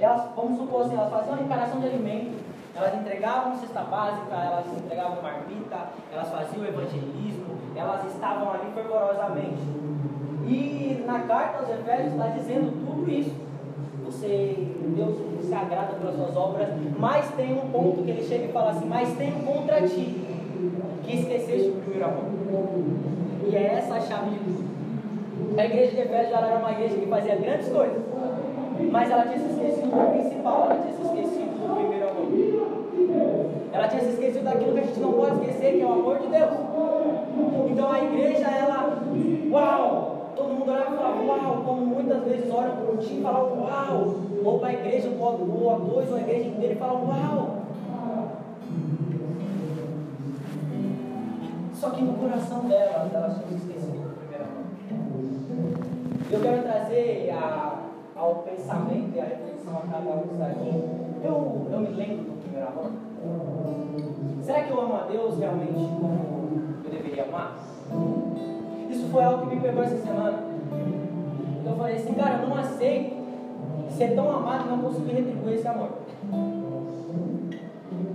Elas, vamos supor assim, elas faziam arrecadação de alimento, elas entregavam cesta básica, elas entregavam marmita, elas faziam evangelismo, elas estavam ali fervorosamente. E na carta aos Efésios está dizendo tudo isso. Você, Deus se agrada pelas suas obras, mas tem um ponto que ele chega e fala assim, mas tem contra ti, que esqueceste o primeiro amor. E é essa a chave de tudo. A igreja de Efésios era uma igreja que fazia grandes coisas, mas ela tinha se esquecido do principal, ela tinha se esquecido do primeiro amor. Ela tinha se esquecido daquilo que a gente não pode esquecer, que é o amor de Deus. Então a igreja, ela, uau! Todo mundo olhava e falava, uau, como muitas vezes olham um time e falam, uau! Ou para a igreja, ou a dois, ou a igreja inteira e falam, uau! Só que no coração dela, ela se esquecido do primeiro amor. Eu quero trazer a, ao pensamento e à reflexão a cada um está aqui. Eu, eu me lembro do primeiro amor? Será que eu amo a Deus realmente como eu deveria amar? Isso foi algo que me pegou essa semana. Eu falei assim, cara, eu não aceito ser tão amado e não conseguir retribuir esse amor.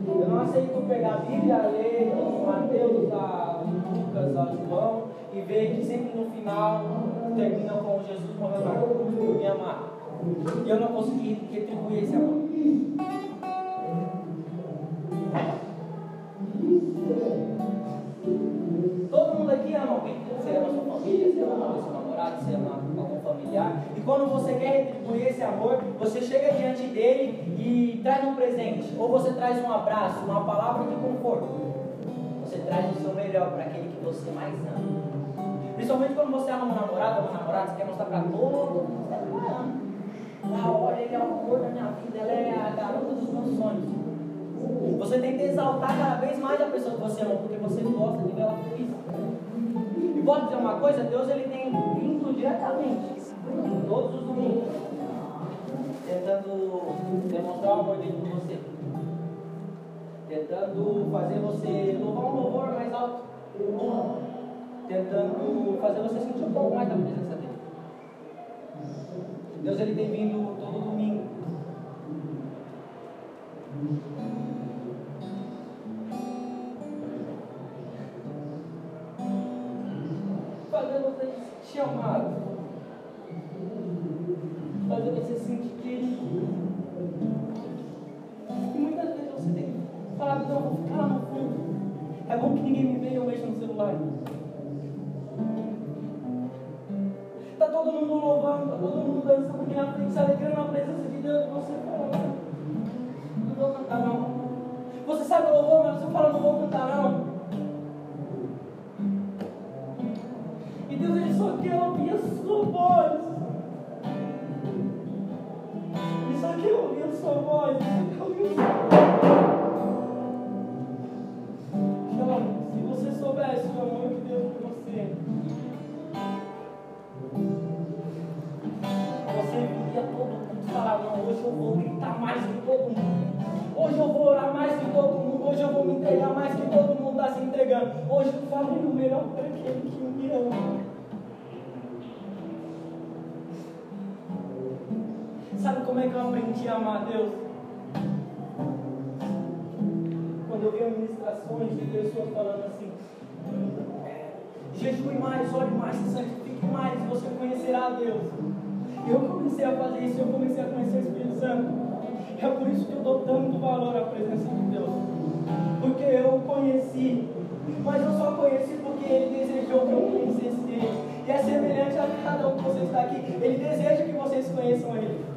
Eu não aceito pegar a Bíblia, ler de Mateus a Lucas, a João e ver que sempre no final termina com Jesus morrendo por me amar. E eu não consegui retribuir esse amor. Alguém. Você ama sua família, você ama seu namorado, você ama algum familiar. E quando você quer retribuir esse amor, você chega diante dele e traz um presente. Ou você traz um abraço, uma palavra de conforto. Você traz o seu melhor para aquele que você mais ama. Principalmente quando você ama um namorado ou uma namorada, você quer mostrar para todo mundo que você ama. Na hora ele é o amor da minha vida, ela é a garota dos meus sonhos. Você tem que exaltar cada vez mais a pessoa que você ama, porque você gosta de ver ela feliz. E pode dizer uma coisa, Deus ele tem vindo diretamente, todos os domingos, tentando demonstrar o amor dele por você. Tentando fazer você louvar um louvor mais alto. Tentando fazer você sentir um pouco mais da presença dele. Deus ele tem vindo todo domingo. Sentir amado. Fazer você se sentir querido. E muitas vezes você tem falar, não, vou ficar lá no fundo. É bom que ninguém me veja, eu mexo no celular. Tá todo mundo louvando, tá todo mundo dançando aqui na frente, se alegrando na presença de Deus. Você fala, não vou cantar não. Você sabe o louvor, mas você fala, não vou cantar não. Deus ele só quer ouvir a sua voz. Ele só quer ouvir a sua voz. Ele só quer ouvir a sua voz. Se você soubesse o amor que Deus por você, você viria todo mundo falar, não, hoje eu vou gritar mais que todo mundo. Hoje eu vou orar mais que todo mundo. Hoje eu vou me entregar mais que todo mundo está se entregando. Hoje eu falei o melhor para aquele que me ama. Sabe como é que eu aprendi a amar a Deus? Quando eu vi ministrações de pessoas falando assim, jejue mais, ore mais, se santifique mais, você conhecerá a Deus. Eu comecei a fazer isso, eu comecei a conhecer o Espírito Santo. É por isso que eu dou tanto valor à presença de Deus. Porque eu o conheci, mas eu só conheci porque Ele desejou que eu conhecesse Ele. E é semelhante a cada um que você está aqui. Ele deseja que vocês conheçam Ele.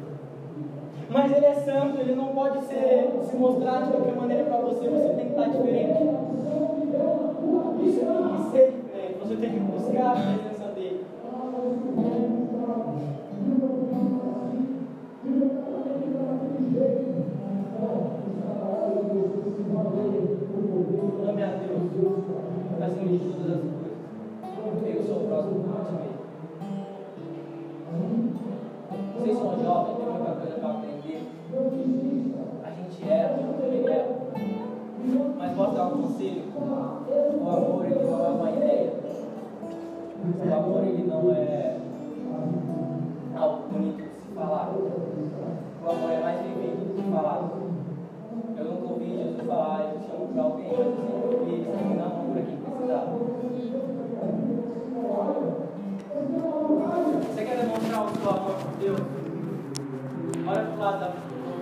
Mas Ele é santo, Ele não pode ser, se mostrar de qualquer maneira para você, você tem que estar diferente. Você tem que ser diferente, você tem que buscar a presença dEle. Ame a Deus acima de todas as coisas. Eu sou o próximo de ti A gente eu também é. Mas posso dar um conselho? O amor ele não é uma ideia. O amor ele não é algo bonito de se falar. O amor é mais vivido do que falar. Eu nunca ouvi Jesus falar, eu chamo para alguém, mas eu sempre ouvi ele sempre dar mão para quem precisava. Você quer demonstrar o seu amor por Deus? Olha para o lado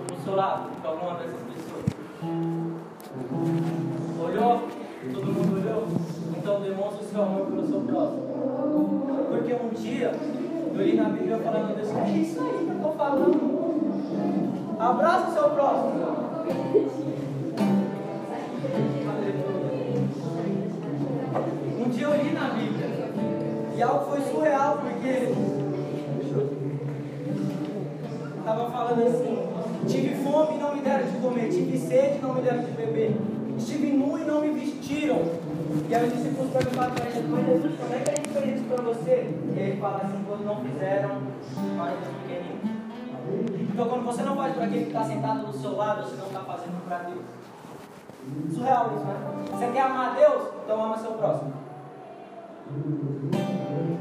do seu lado, para alguma dessas pessoas. Olhou? Todo mundo olhou? Então demonstre o seu amor pelo seu próximo. Porque um dia eu li na Bíblia falando Deus, é isso aí que eu estou falando. Abraça o seu próximo. Um dia eu li na Bíblia e algo foi surreal porque estava falando assim: tive fome e não me deram de comer, tive sede e não me deram de beber, estive nu e não me vestiram. E aí os discípulos perguntaram para ele: Mas Jesus, como é que fez isso para você? E ele fala assim: quando não fizeram, para os pequeninos. Então, quando você não faz para aquele que está sentado do seu lado, você não está fazendo para Deus. Surreal isso, né? Você quer amar Deus? Então ama seu próximo.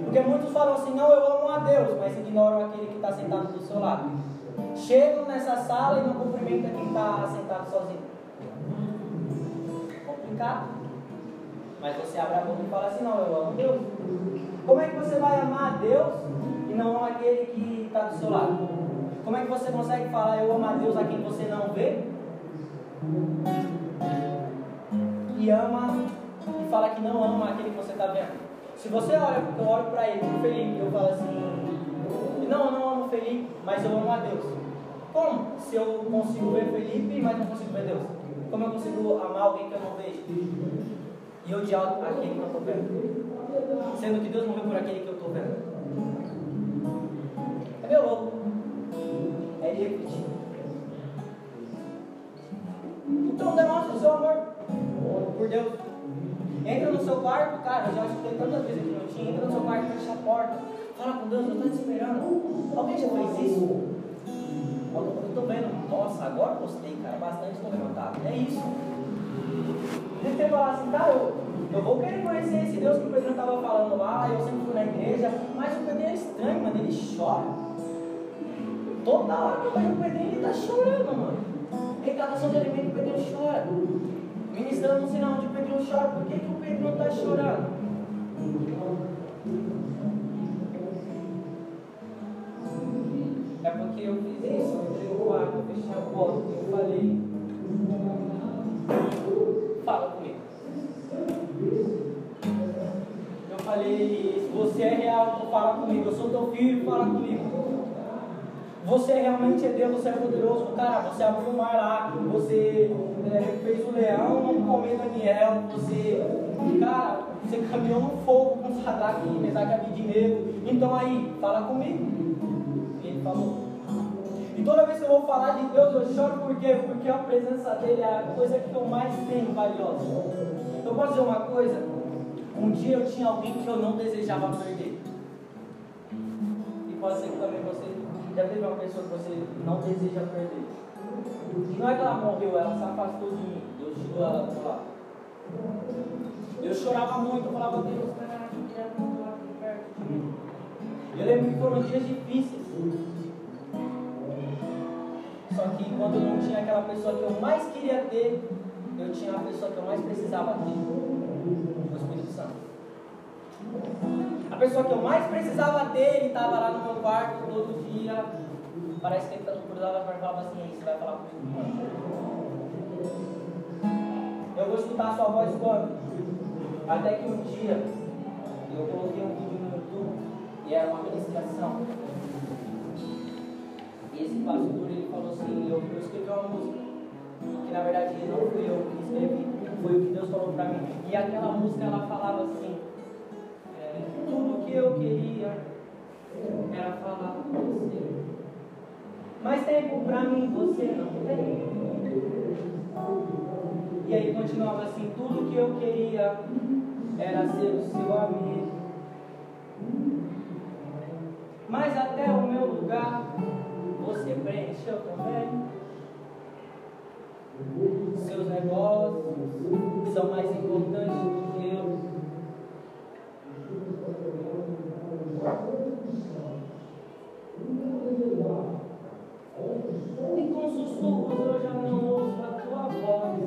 Porque muitos falam assim, não, eu amo a Deus, mas ignoram aquele que está sentado do seu lado. Chegam nessa sala e não cumprimentam quem está sentado sozinho. complicado. Mas você abre a boca e fala assim, não, eu amo Deus. Como é que você vai amar a Deus e não ama aquele que está do seu lado? Como é que você consegue falar eu amo a Deus a quem você não vê? E ama e fala que não ama aquele que você está vendo. Se você olha, eu olho para ele, pro Felipe, eu falo assim, não, eu não amo Felipe, mas eu amo a Deus. Como? Se eu consigo ver Felipe, mas não consigo ver Deus. Como eu consigo amar alguém que eu não vejo? E odiar aquele que eu estou vendo? Sendo que Deus não vê por aquele que eu estou vendo. É meu louco. É de refletir. Então demonstre o seu amor por Deus. Entra no seu quarto, cara, eu já escutei tantas vezes aqui no tinha, entra no seu quarto, fecha a porta, fala com Deus, eu estou te. Alguém já fez isso? Eu estou vendo, nossa, agora gostei, cara, bastante estou levantado. É isso. Você falar assim, cara, eu, eu vou querer conhecer esse Deus que o Pedro estava falando lá, eu sempre fui na igreja, mas o Pedro é estranho, mano, ele chora. Toda hora que eu vejo o Pedro, ele está chorando, mano. Recadação de alimento, o Pedro chora. Ministrando, não onde o Pedro chora, por que, que o Pedro está chorando? É porque eu fiz isso, eu entrei no quarto, eu fechei a porta, eu falei. Fala comigo. Eu falei, você é real, então fala comigo. Eu sou teu filho, fala comigo. Você realmente é Deus, você é poderoso, cara. Você abriu o mar lá, você é, fez o leão não comer Daniel, você, cara, você caminhou no fogo com Sadraque, Mesaque e Abidnego. Então aí, fala comigo. Falou. E toda vez que eu vou falar de Deus, eu choro por quê? Porque a presença dele é a coisa que eu mais tenho valiosa. Eu posso dizer uma coisa? Um dia eu tinha alguém que eu não desejava perder. E pode ser que também você já teve uma pessoa que você não deseja perder. Não é que ela morreu, ela se afastou de mim. Deus tirou ela do lado. Eu chorava muito, eu falava, Deus, cara, eu queria perto de mim. Eu lembro que foram dias difíceis. Só que quando eu não tinha aquela pessoa que eu mais queria ter, eu tinha a pessoa que eu mais precisava ter. O Espírito Santo. A pessoa que eu mais precisava ter, ele estava lá no meu quarto todo dia. Parece que ele cruzava as mãos e falava assim, você vai falar comigo Eu vou escutar a sua voz quando? Até que um dia eu coloquei um vídeo no YouTube e era uma ministração. E esse pastor ele falou assim, eu, eu escrevi uma música, que na verdade não fui eu que escrevi, foi o que Deus falou para mim. E aquela música ela falava assim, tudo que eu queria era falar com você. Mas tempo pra mim você não tem. E aí continuava assim, tudo que eu queria era ser o seu amigo. Mas até o meu lugar você preencheu também. Seus negócios são mais importantes do que eu. E com sussurros eu já não ouço a tua voz.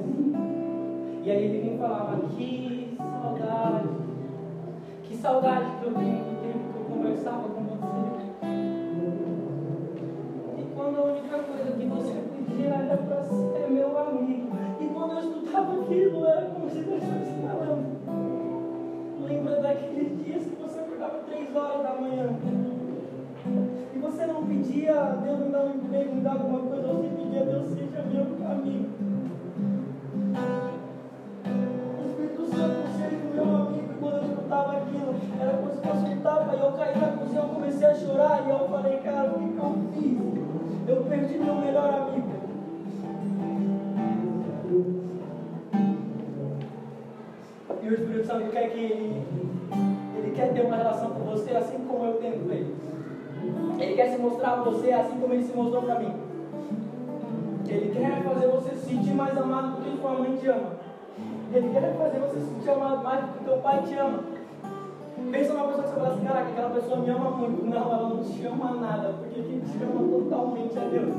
E aí ele vinha e falava, que saudade, que saudade que eu tenho do tempo que eu conversava com quando a única coisa que você pedia era para ser meu amigo. E quando eu escutava aquilo, era como se Deus estivesse falando. Lembra daqueles dias que você acordava três horas da manhã? E você não pedia Deus me dar um emprego, me dar alguma coisa, você pedia Deus seja meu amigo. O Espírito Santo seja meu amigo. E quando eu escutava aquilo, era como se fosse um tapa. E eu caí na cozinha, eu comecei a chorar. E eu falei, cara, o que eu fiz? Eu perdi meu melhor amigo. E o Espírito Santo quer que ele, ele quer ter uma relação com você assim como eu tenho com ele. Ele quer se mostrar a você assim como ele se mostrou para mim. Ele quer fazer você se sentir mais amado do que sua mãe te ama. Ele quer fazer você se sentir amado mais do que teu pai te ama. Pensa numa pessoa que você fala assim, caraca, aquela pessoa me ama muito. Não, ela não te ama nada, porque quem te ama totalmente é Deus.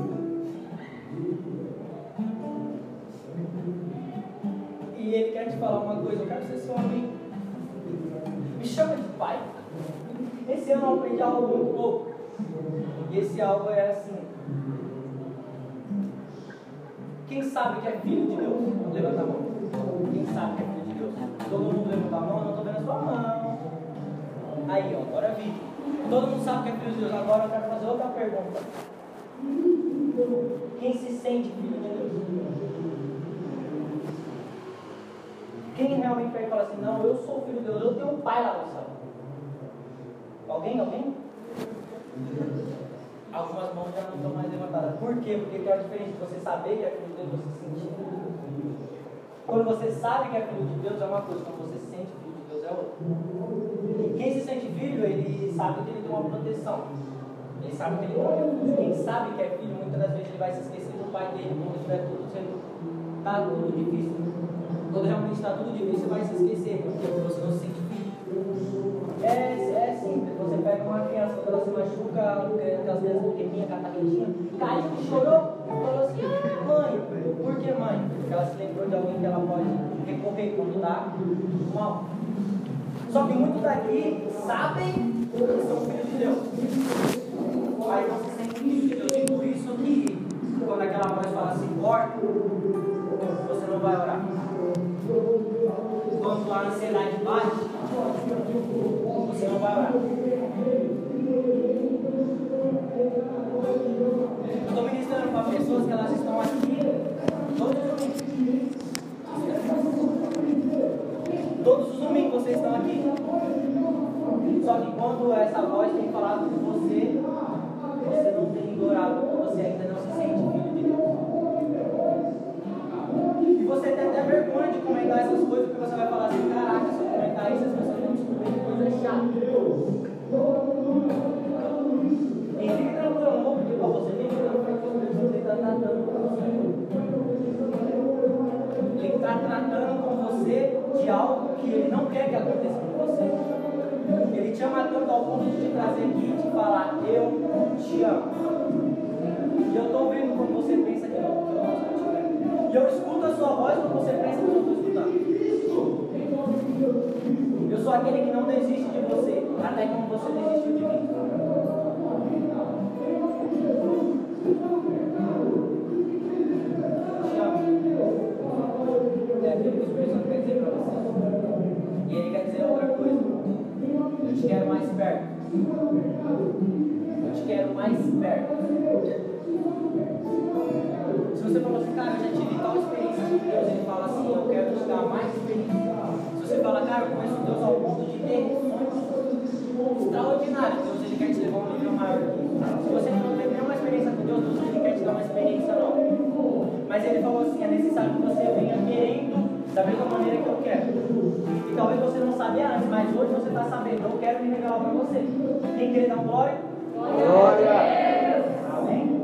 E ele quer te falar uma coisa, eu quero ser seu amigo. Me chama de pai. Esse ano eu aprendi algo muito louco. E esse algo é assim. Quem sabe que é filho de Deus? Levanta a mão. Quem sabe que é filho Aí, ó, agora vi. Todo mundo sabe que é filho de Deus. Agora eu quero fazer outra pergunta. Quem se sente filho de Deus? Quem realmente vai falar assim, não, eu sou filho de Deus, eu tenho um pai lá no céu. Alguém? Alguém? Algumas mãos já não estão mais levantadas. Por quê? Porque tem a diferença de você saber que é filho de Deus você sentir. Quando você sabe que é filho de Deus é uma coisa, quando você se sente filho de Deus é outra. Quem se sente filho, ele sabe que ele tem uma proteção. Ele sabe que ele refúgio. Quem sabe que é filho, muitas das vezes ele vai se esquecer do pai dele quando estiver tudo sendo. Está tudo difícil. Quando realmente está tudo difícil, você vai se esquecer, porque você não se sente filho. É, é simples, você pega uma criança, quando ela se machuca, aquelas crianças pequenininhas, cataquetinha, caiu, chorou, falou assim, ah, mãe, por que mãe? Porque ela se lembrou de alguém que ela pode recorrer quando dá mal. Só que muitos daqui sabem que são filhos de Deus. Mas não se sentem filhos de Deus. E por isso que quando aquela voz fala assim, corta, você não vai orar. Quando a ansiedade bate, você não vai orar. Eu estou ministrando para pessoas que elas estão aqui todos os domingos. Todos os domingos vocês estão aqui. Só que quando essa voz tem falado com você, você não tem orado, você ainda não se sente filho de Deus. E você tem até vergonha de comentar essas coisas, porque você vai falar assim, caraca, se eu comentar isso, as pessoas vão descobrir que coisa chata. E fique tranquilo, eu não vou pedir para você, porque você está tratando com você. Ele está tratando com você de algo que ele não quer que aconteça com você. Ele te ama tanto ao ponto de te trazer aqui e te falar, eu te amo. E eu estou vendo quando sua voz quando você pensa que eu estou escutando. Eu sou aquele que não desiste de você, até como você desistiu de mim. É aquilo que o Espírito Santo quer dizer para você. E ele quer dizer outra coisa. Eu te quero mais perto. Extraordinários, Deus ele quer te levar a um nível maior. Se você não teve nenhuma experiência com Deus, Deus ele quer te dar uma experiência nova. Mas ele falou assim, é necessário que você venha querendo da mesma maneira que eu quero. E talvez você não sabia antes, mas hoje você está sabendo. Eu quero me revelar para você. Quem quer dar glória? Glória. Amém?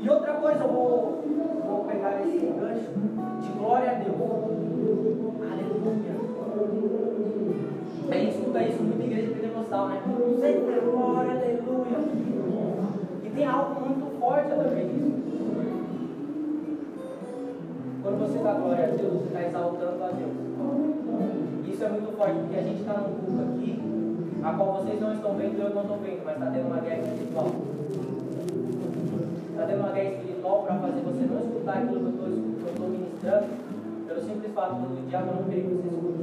E outra coisa, eu vou, vou pegar esse gancho de glória a Deus. Aleluia. Gente escuta isso muito em igreja pentecostal, né? Sempre glória, aleluia. E tem algo muito forte também nisso. Quando você dá glória a Deus, você está exaltando a Deus. Isso é muito forte, porque a gente está num culto aqui, a qual vocês não estão vendo eu não estou vendo, mas está tendo uma guerra espiritual. Está tendo uma guerra espiritual para fazer você não escutar aquilo que eu estou ministrando, pelo simples fato do diabo não querer que você escute.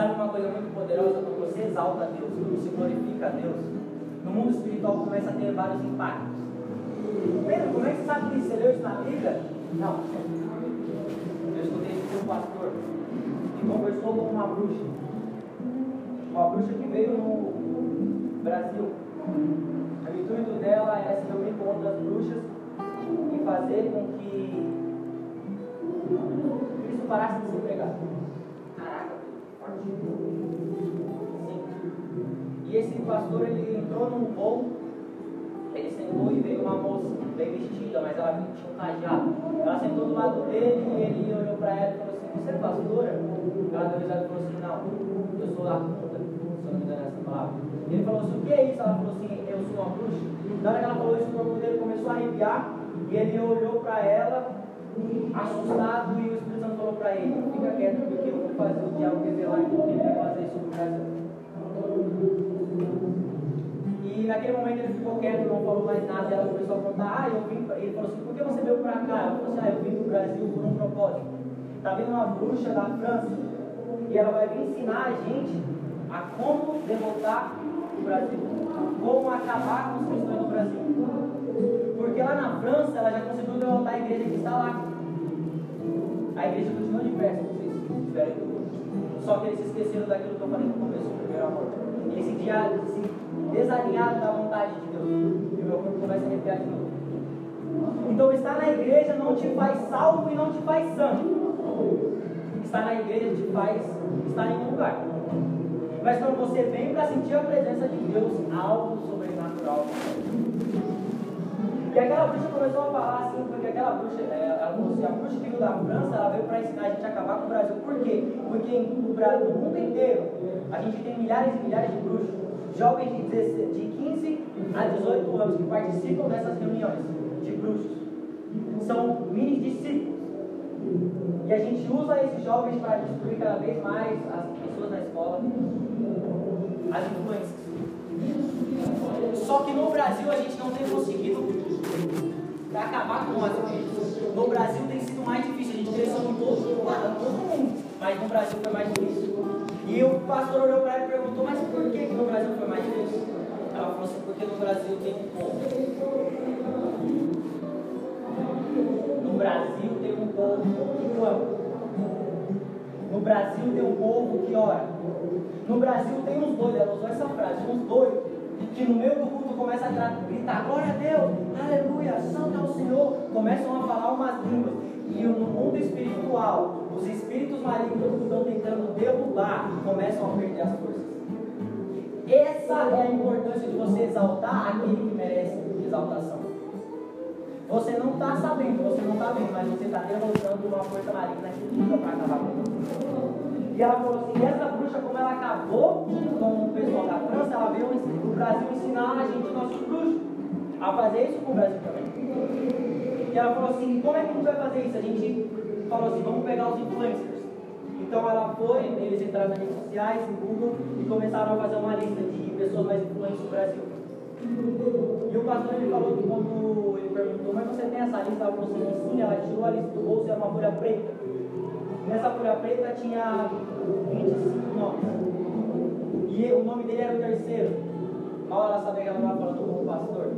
Sabe uma coisa muito poderosa? Quando você exalta a Deus, quando você glorifica a Deus, no mundo espiritual começa a ter vários impactos. Pedro, como é que você sabe que você leu isso na Bíblia? Não. Eu escutei isso de um pastor que conversou com uma bruxa. Uma bruxa que veio no Brasil. O intuito dela é se reunir com outras bruxas e fazer com que Cristo parasse de ser pregado. Caraca. E esse pastor ele entrou num voo, ele sentou e veio uma moça, bem vestida, mas ela tinha um. Ela sentou do lado dele e ele olhou para ela e falou assim: Você é pastora? Ela deu risada e falou assim: Não, eu sou a puta, se eu não me engano essa palavra. Ele falou assim: O que é isso? Ela falou assim: Eu sou uma bruxa. Na hora que ela falou isso, o corpo dele começou a arrepiar E ele olhou para ela, assustado, e o Espírito Santo falou para ele: Fica quieto, porque eu fazer o diabo revelar que ele vai fazer sobre o Brasil. E naquele momento ele ficou quieto, não falou mais nada. Ela começou a contar: Ah, eu vim. pra-" Ele falou assim: Por que você veio para cá? Ela falou assim: Ah, eu vim para o Brasil por um propósito. Está vindo uma bruxa da França e ela vai vir ensinar a gente a como derrotar o Brasil, como acabar com os cristãos do Brasil. Porque lá na França ela já conseguiu derrotar a igreja que está lá. A igreja continua de pé, se vocês tiverem dúvida. Só que eles se esqueceram daquilo que eu falei no começo, do primeiro amor. Eles se, se desalinharam da vontade de Deus. E meu corpo vai se arrepiar de novo. Então estar na igreja não te faz salvo e não te faz santo. Estar na igreja te faz estar em um lugar. Mas quando você vem para sentir a presença de Deus, algo sobrenatural. E aquela bruxa começou a falar assim, aquela bruxa, é, ela falou assim, a bruxa que veio da França, ela veio para ensinar a gente a acabar com o Brasil. Por quê? Porque no, Bra- no mundo inteiro, a gente tem milhares e milhares de bruxos, jovens de, 16 de 15 a 18 anos que participam dessas reuniões de bruxos. São mini discípulos. E a gente usa esses jovens para destruir cada vez mais as pessoas na escola, as influências. Só que no Brasil a gente não tem conseguido acabar com as influências. No Brasil tem sido mais difícil, a gente cresceu em todo, todo mundo, mas no Brasil foi mais difícil. E o pastor olhou para ela e perguntou, mas por que, que no Brasil foi mais difícil? Ela falou assim, porque no Brasil tem um povo. No Brasil tem um povo que clama. No Brasil tem um povo que ora. No Brasil tem uns doidos, ela usou essa frase, uns doidos, que no meio do culto começam a gritar, glória a Deus, aleluia, santo é o Senhor, começam a falar umas línguas. E no mundo espiritual, os espíritos malignos que estão tentando derrubar começam a perder as forças. Essa é a importância de você exaltar aquele que merece exaltação. Você não está sabendo, você não está vendo, mas você está derrotando uma força maligna que luta para acabar com você. E ela falou assim: essa bruxa, como ela acabou com o pessoal da França, ela veio no Brasil ensinar a gente, nossos bruxos, a fazer isso com o Brasil também. E ela falou assim: como é que a gente vai fazer isso? A gente falou assim: vamos pegar os influencers. Então ela foi, eles entraram nas redes sociais, no Google, e começaram a fazer uma lista de pessoas mais influentes do Brasil. E o pastor ele falou que quando ele perguntou, mas você tem essa lista? Ela falou assim, sim, ela tirou a lista do bolso e era uma folha preta. Nessa folha preta tinha 25 nomes. E o nome dele era o terceiro. Mal ela sabia que ela estava falando com o pastor.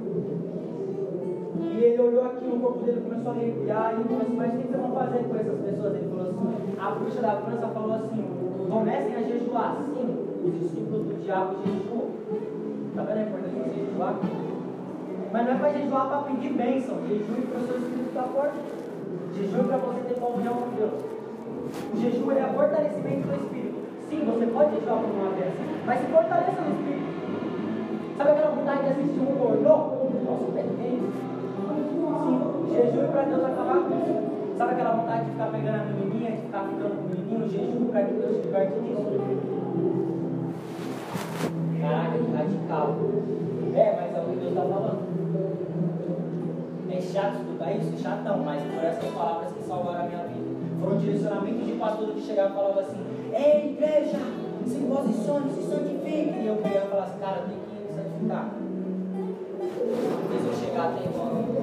E ele olhou aqui, o corpo dele começou a arrepiar e ele falou assim, mas o que vocês vão fazer com essas pessoas? Ele falou assim, a bruxa da França falou assim, comecem a jejuar. Sim, os discípulos do diabo jejuam. Tá vendo a importância de jejuar? Mas não é para jejuar para pedir bênção. Jejue para o seu espírito estar forte. Jejue para você ter comunhão com Deus. O jejum é fortalecimento do espírito. Sim, você pode jejuar por uma vez, mas se fortaleça no espírito. Sabe aquela vontade de assistir um pornô? Nossa, tem Sim, jejum para Deus acabar com isso. Sabe aquela vontade de ficar pegando a menininha, de ficar ficando com o menininho? Jejum para que Deus te liberte disso. Que radical. É, mas é o que Deus está falando. É chato escutar isso? Chatão, mas foram essas palavras que salvaram a minha vida. Foram direcionamentos de pastor que chegavam e falavam assim: Ei, igreja, se posicione, se santifique. E eu queria falar assim: Cara, tem que me santificar. Fez eu chegar até então.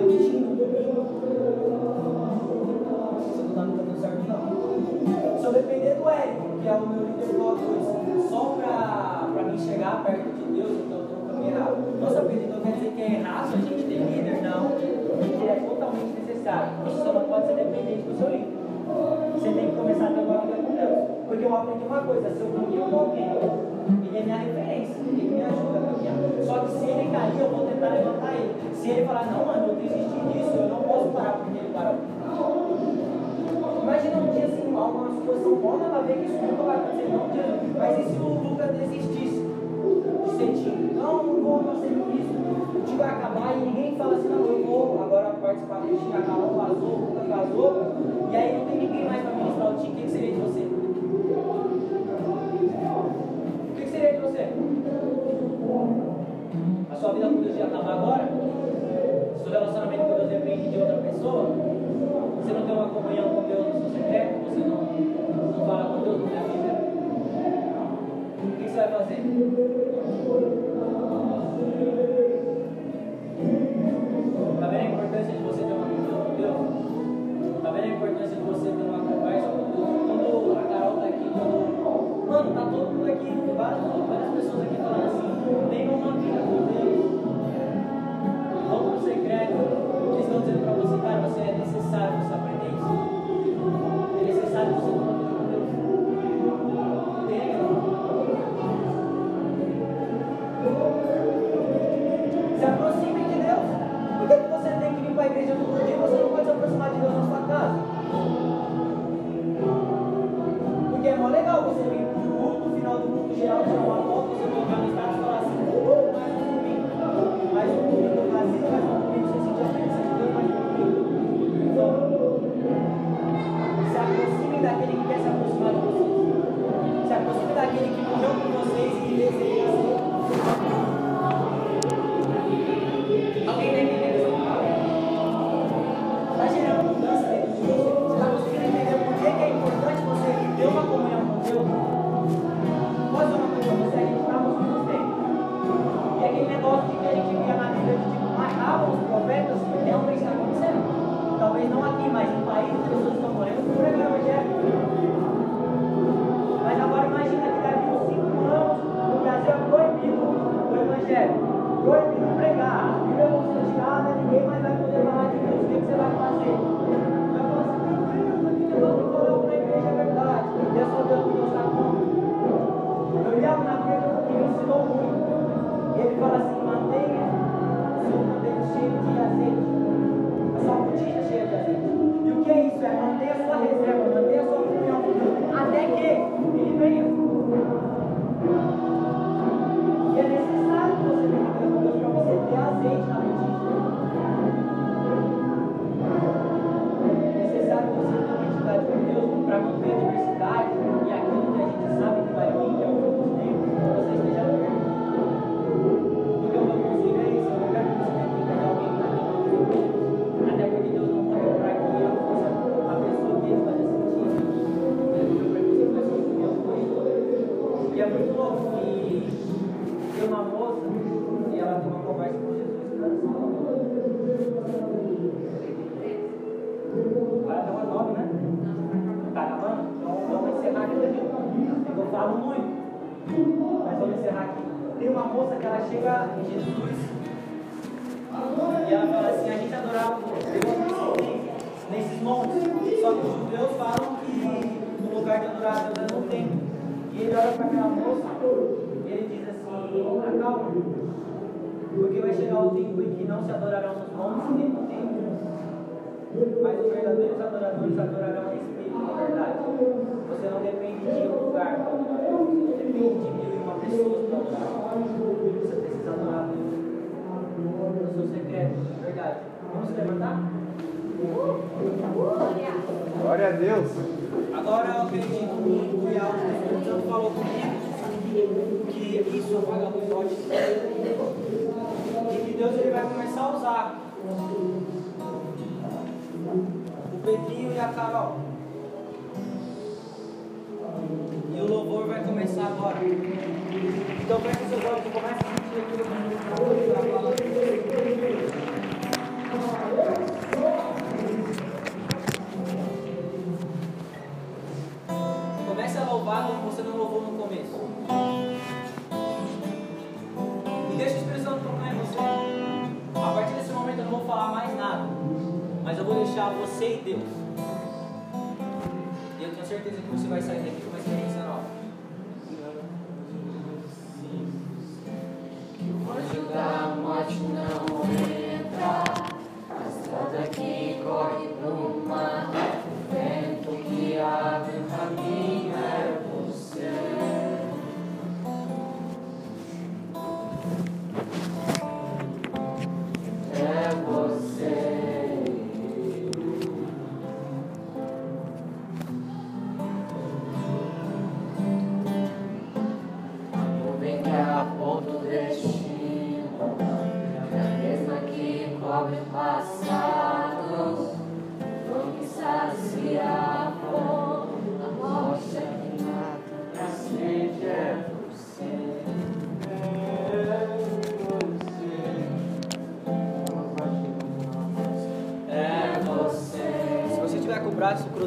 No domingo, você não está no caminho certo, não. Se eu depender do Érico, que é o meu líder do O2, só para me chegar perto de Deus, então eu estou no caminho errado. Nossa, Pedro, então quer dizer que é errado a gente ter líder? Não. Líder é totalmente necessário. Você só não pode ser dependente do seu líder. Você tem que começar a ter uma vida com Deus. Porque eu aprendi uma coisa, se eu caminho com alguém, ele é minha referência, ele me ajuda a caminhar. Só que se ele cair, eu vou tentar levantar ele. Se ele falar, não, mano, eu desisti disso, eu não posso parar porque ele parou. Imagina um dia assim, uma situação boa, ela vê que isso nunca vai acontecer, não dia. Mas e se o Lucas desistisse? Sentir, não, não vou, não isso. O time vai acabar e ninguém fala assim, não, eu vou agora participar do time, acabou, vazou, Lucas vazou. E aí não tem ninguém mais para ministrar o time, o que seria de você? você? A sua vida com Deus já acabou agora? Seu relacionamento com Deus depende de outra pessoa? Você não tem uma comunhão com Deus no seu secreto? Você não, não fala com Deus no seu vida? O que você vai fazer? Está vendo a importância de você ter uma comunhão com Deus? Está vendo a importância de você ter uma comunhão? Então para seus olhos comecem a sentir aquilo que Jesus acabou de. Comece a louvar como você não louvou no começo. E deixa a expressão tocar em você. A partir desse momento eu não vou falar mais nada. Mas eu vou deixar você e Deus. E eu tenho certeza que você vai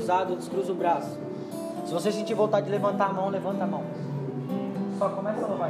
cruzado, descruza o braço. Se você sentir vontade de levantar a mão, levanta a mão. Só começa a louvar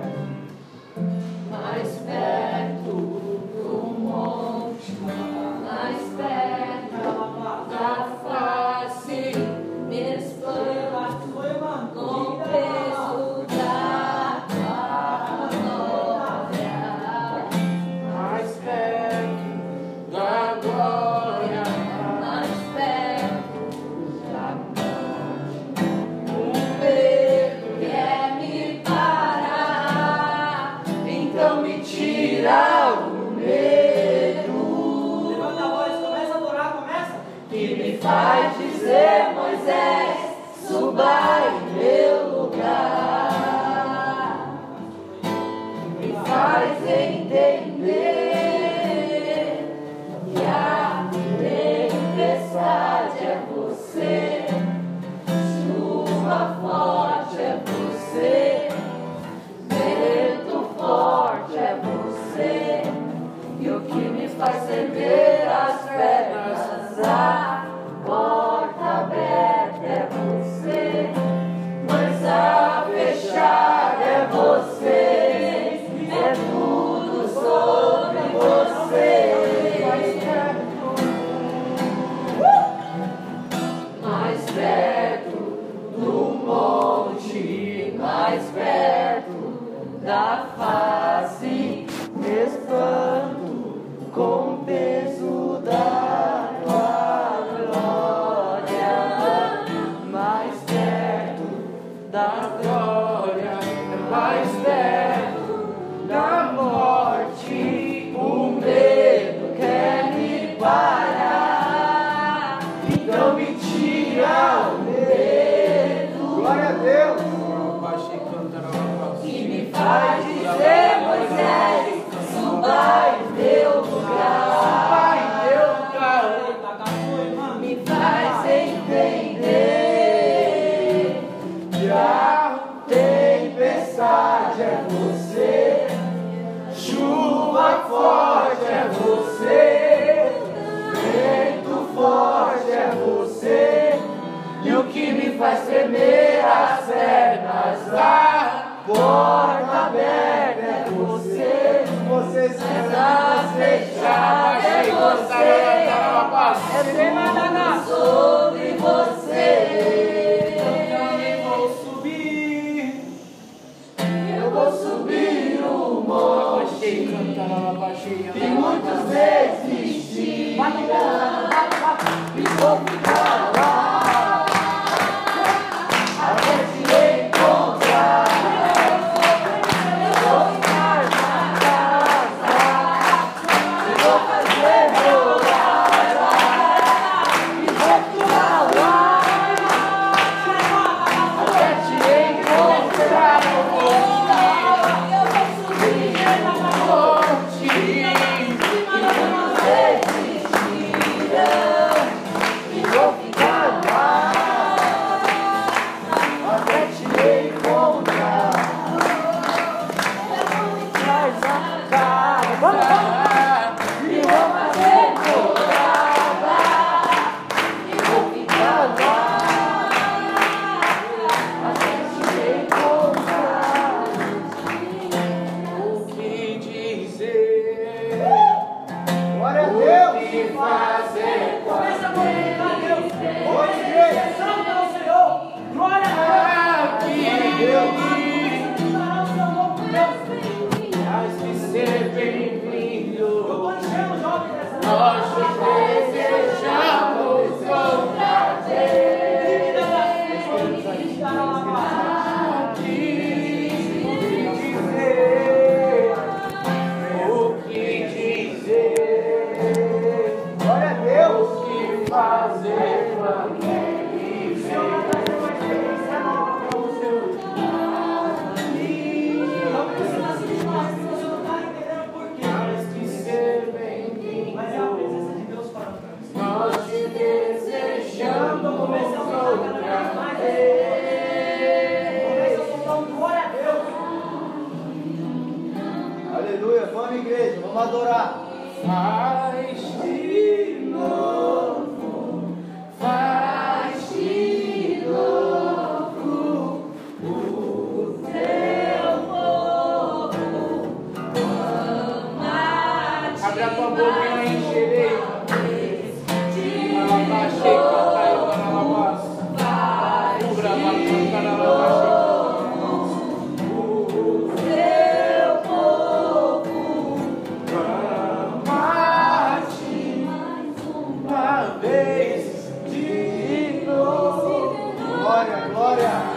vez digno. Glória, glória.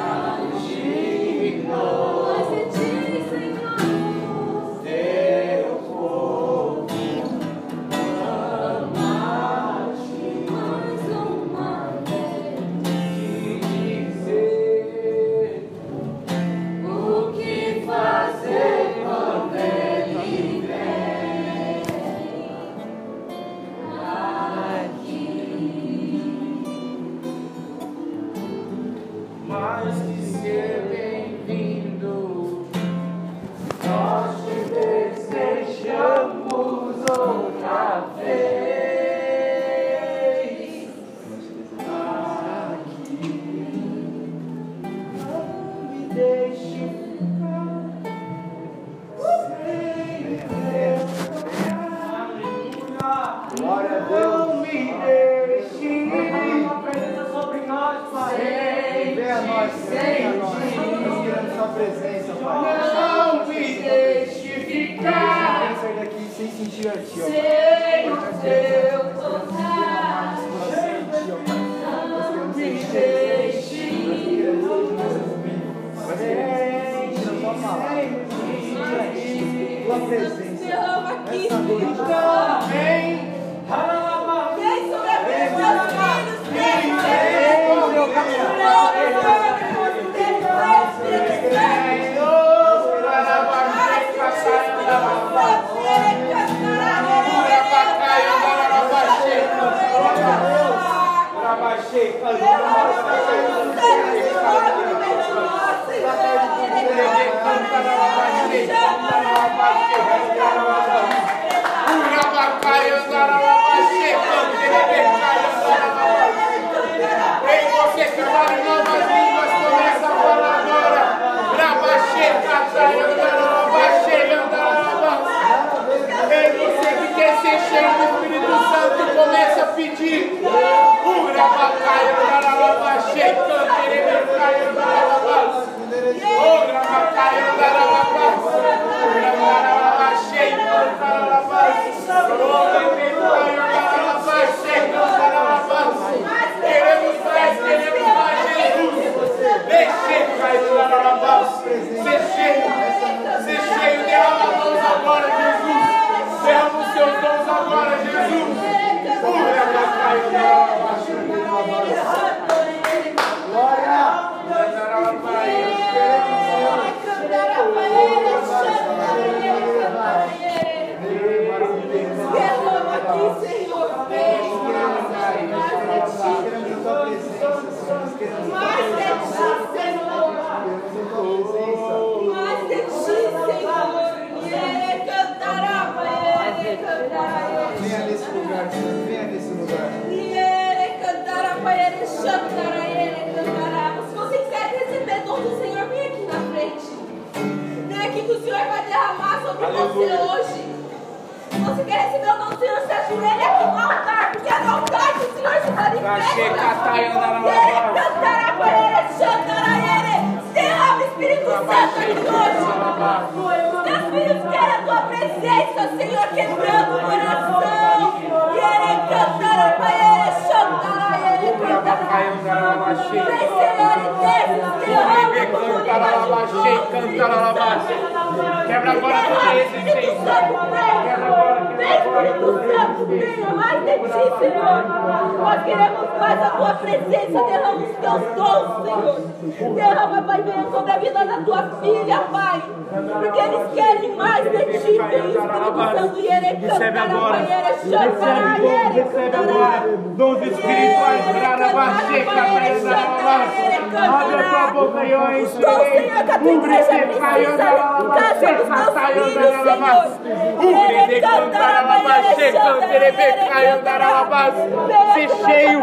Receber o Senhor, se ajoelha aqui no altar, porque no altar que o Senhor se manifesta. Ele cantará, ele chantará, ele. Derrama o Espírito Santo aqui hoje. Os teus filhos querem a tua presença, Senhor, quebrando o coração. E ele cantará, ele chantará, ele. Vem, Senhor, e desce, derrama como Quebra agora toda resistência. Quebra agora, Vem, Espírito Santo, venha mais de ti, Senhor. Nós queremos mais a tua presença. Derrama os teus dons, Senhor. Derrama, Pai, venha sobre a vida da tua filha, Pai. Porque eles querem mais de ti, Espírito Santo. E ele Recebe agora. Recebe, agora. Dons espirituais. Grarabaxê, catarina, Abre a tua boca e eu Senhor, encherei. Senhor, que a tua igreja precisa limpar sobre os teus filhos, Senhor. Ele cantará, Pai, ele chantará, Ser cheio,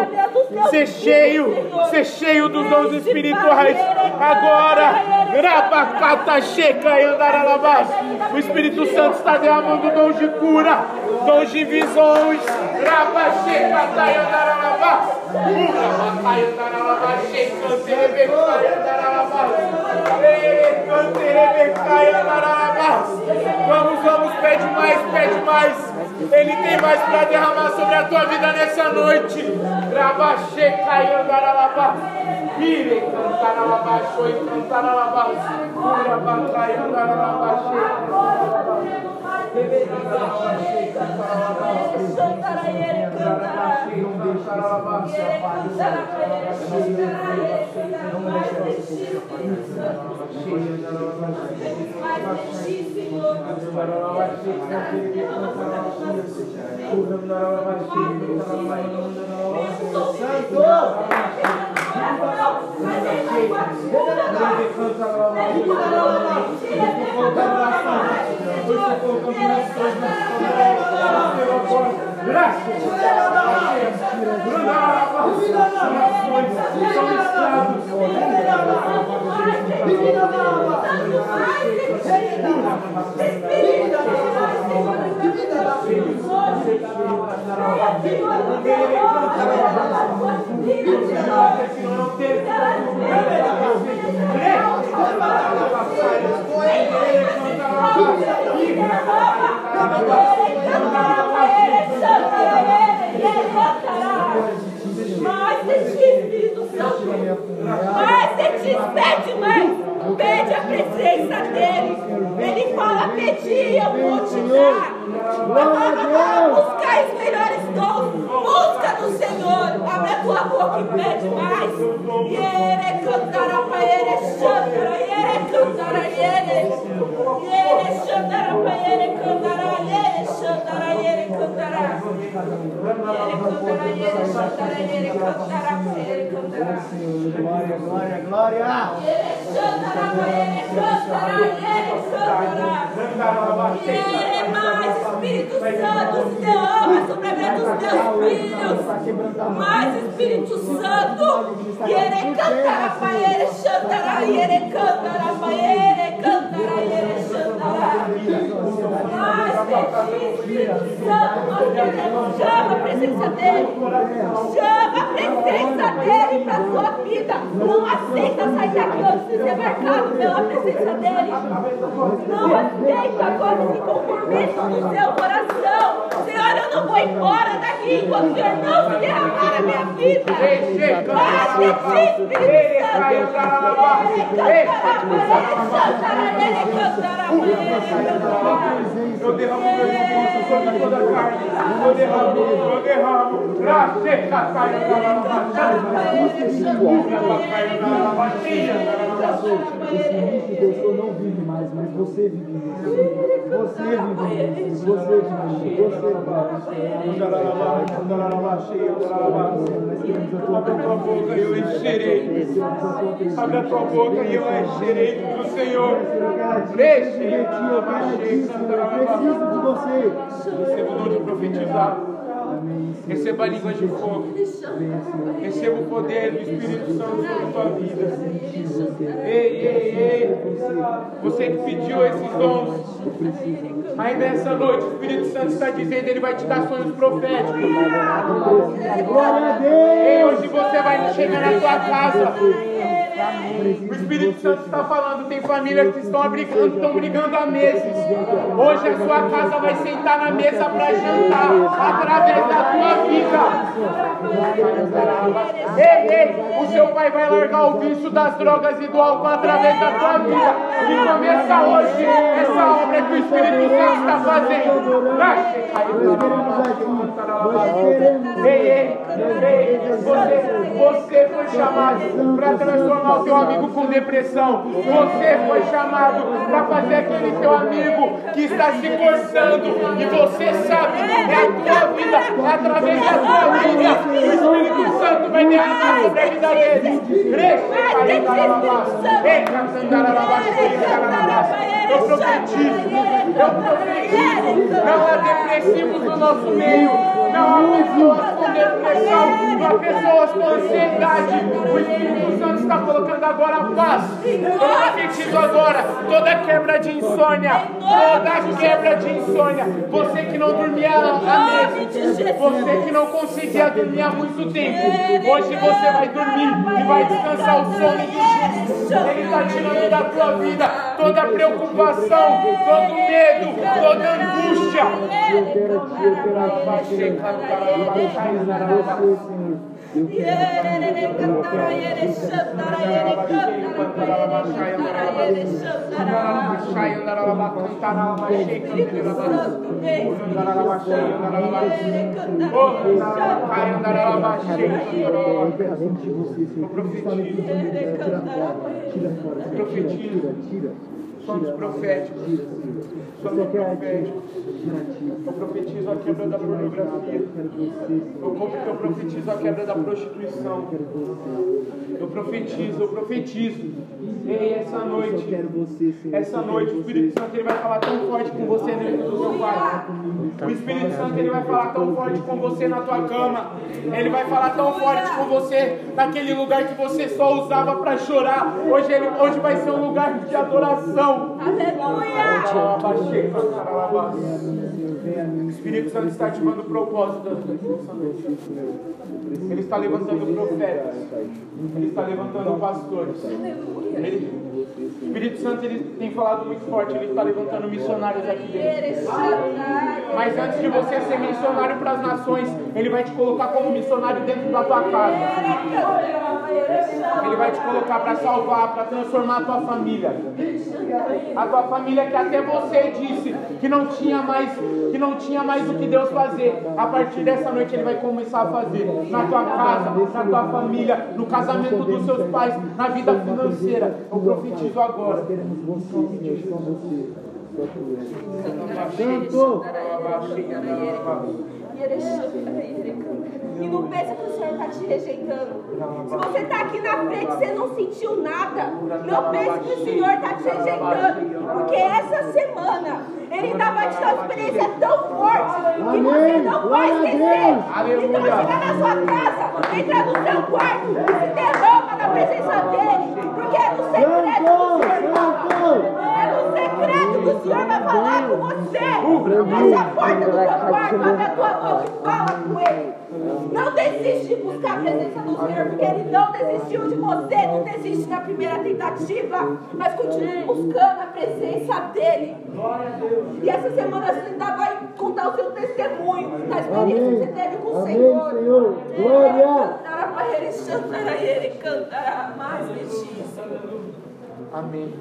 ser cheio, ser cheio dos dons espirituais. Agora, Rabacata checa e andaralabás. O Espírito Santo está derramando dons de cura, dons de visões. Andaralabás, checa, anterebecai e andaralabás. Canterebecai e andaralabás. Vamos, vamos, pede mais, pede mais. Ele tem mais para derramar sobre a tua vida nessa noite. Rabache caiandaralabá. Ire cantaralabaxô e cantaralabaxô. Cura batalha cantaralabaxê. cantar cantaralabaxê. Cantaralabaxê, não deixaralabaxê. Não deixaralabaxê. Espírito, Pede a presença dele. Ele fala pedir, eu vou te dar. Buscar os melhores dons. Busca do Senhor. Abre a tua boca e pede mais. Yere cantará para ele, chandara, yere cantará, yere. Yere chandara para ele, cantará, yere chandara, yere cantará. Yere cantará, yere chandara, yere cantará, para ele cantará. Glória, glória, glória. Yere chandara para ele, cantará, yere cantará. Yere mais, Espírito Santo, se derrama sobre a vida dos teus filhos. Mais Espírito Santo. Yere cantará para ele, chantará, yere cantará para ele, cantará, yere de ti, Espírito Santo, nós queremos. Chama a presença dele. Chama presença dele para a sua vida. Não aceita sair daqui antes de ser marcado pela presença dele. Não aceita agora esse compromisso no seu coração. Senhor, eu não vou embora daqui enquanto o Senhor não se derramar na minha vida. Mais de ti, Espírito Santo. Ele cantará para ele, cantará, ele cantará para ele, cantará. Eu derramo meu recurso sobre toda a carne. Eu derramo, eu derramo. Racheca, saia da Esse início que eu sou não vive mais, mas você vive Você. Você. Você Abre a tua boca e eu encherei. Abre a tua boca e eu encherei do Senhor. Deixe. Eu preciso de você. O dom de profetizar. Receba a língua de fogo. Receba o poder do Espírito Santo sobre tua vida. Ei, ei, ei. Você que pediu esses dons. Aí nessa noite o Espírito Santo está dizendo, ele vai te dar sonhos proféticos. A Ei, hoje você vai chegar na tua casa. O Espírito Santo está falando, tem famílias que estão brigando, estão brigando há meses. Hoje a sua casa vai sentar na mesa para jantar através da tua vida. Ei, ei, o seu pai vai largar o vício das drogas e do álcool através da tua vida. E começa hoje essa obra que o Espírito Santo está fazendo. Ei, ei, ei, você, você foi chamado para transformar o teu amigo com depressão. Você foi chamado para fazer aquele teu amigo que está se forçando. E você sabe, é a tua vida, é através da tua vida. O Espírito Santo vai derramar sobre a vida dele. Eu profetizo, eu profetizo. Não há depressivos no nosso meio. Há pessoas com ansiedade. O Espírito Santo está colocando agora paz. Eu profetizo agora toda quebra de insônia. Toda quebra de insônia. Você que não dormia há meses. Você que não conseguia dormir há muito tempo. Hoje você vai dormir e vai descansar o sono do justo. Ele está tirando da tua vida toda preocupação, todo medo, toda angústia. Quero te, eu quero te, eu quero te, eu Somos proféticos. Somos proféticos. Eu profetizo a quebra da pornografia. Eu profetizo a quebra da prostituição. Eu profetizo, eu profetizo. Ei, essa noite, essa noite, o Espírito Santo ele vai falar tão forte com você dentro do seu quarto. O Espírito Santo ele vai falar tão forte com você na tua cama. Ele vai falar tão forte com você naquele lugar que você só usava para chorar. Hoje, ele, hoje vai ser um lugar de adoração. Não. Aleluia! O Espírito Santo está ativando o propósito Ele está levantando profetas. Ele está levantando pastores. Ele, o Espírito Santo ele tem falado muito forte. Ele está levantando missionários aqui dentro. Mas antes de você ser missionário para as nações, Ele vai te colocar como missionário dentro da tua casa. Ele vai te colocar para salvar, para transformar a tua família. A tua família que até você disse que não tinha mais, que não tinha mais o que Deus fazer. A partir dessa noite ele vai começar a fazer na tua casa, na tua família, no casamento dos seus pais, na vida financeira. Eu profetizo agora. Queremos você, Senhor, só você. Tu E não pensa que o Senhor está te rejeitando. Se você está aqui na frente e você não sentiu nada, não pense que o Senhor está te rejeitando. Porque essa semana Ele ainda vai te dar uma experiência tão forte que você não vai esquecer. Então chega na sua casa, entra no seu quarto e se derrama na presença dEle. Porque é no secreto do Senhor. No secreto que o Senhor vai falar com você. Fecha a porta do teu quarto, abre a tua boca e fala com Ele. Não desiste de buscar a presença do Senhor, porque Ele não desistiu de você, não desiste na primeira tentativa, mas continue buscando a presença dEle. E essa semana você ainda vai contar o seu testemunho da experiência que você teve com o Amém, Senhor. Senhor. Glória. Cantará para ele, chantará ele, cantará mais. Amém.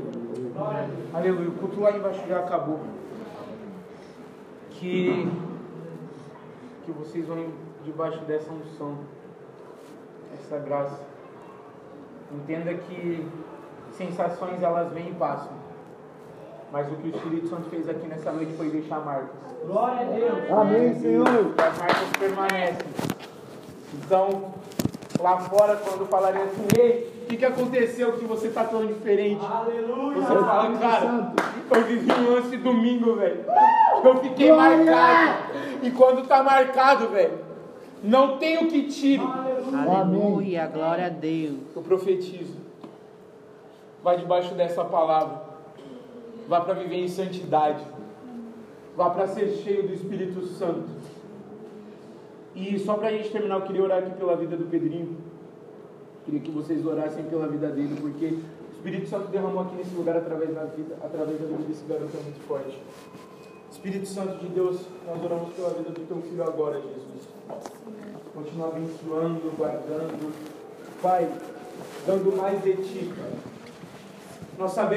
Aleluia. O culto lá embaixo já acabou. Que, que vocês vão debaixo dessa unção, essa graça. Entenda que sensações elas vêm e passam. Mas o que o Espírito Santo fez aqui nessa noite foi deixar marcas. Glória a Deus. Amém, Senhor. E as marcas permanecem. Então, lá fora, quando falarem assim, ei, o que, que aconteceu que você tá tão diferente? Aleluia. Você fala, cara, eu vivi um lance domingo, velho. Eu fiquei marcado. E quando tá marcado, velho, não tem o que tire. Aleluia, glória a Deus. Eu profetizo. Vai debaixo dessa palavra. Vá para viver em santidade. Vá para ser cheio do Espírito Santo. E só para a gente terminar, eu queria orar aqui pela vida do Pedrinho. Queria que vocês orassem pela vida dele, porque o Espírito Santo derramou aqui nesse lugar através da vida, através da vida desse garoto é muito forte. Espírito Santo de Deus, nós oramos pela vida do teu filho agora, Jesus. Continua abençoando, guardando. Pai, dando mais de ti. Nós sabemos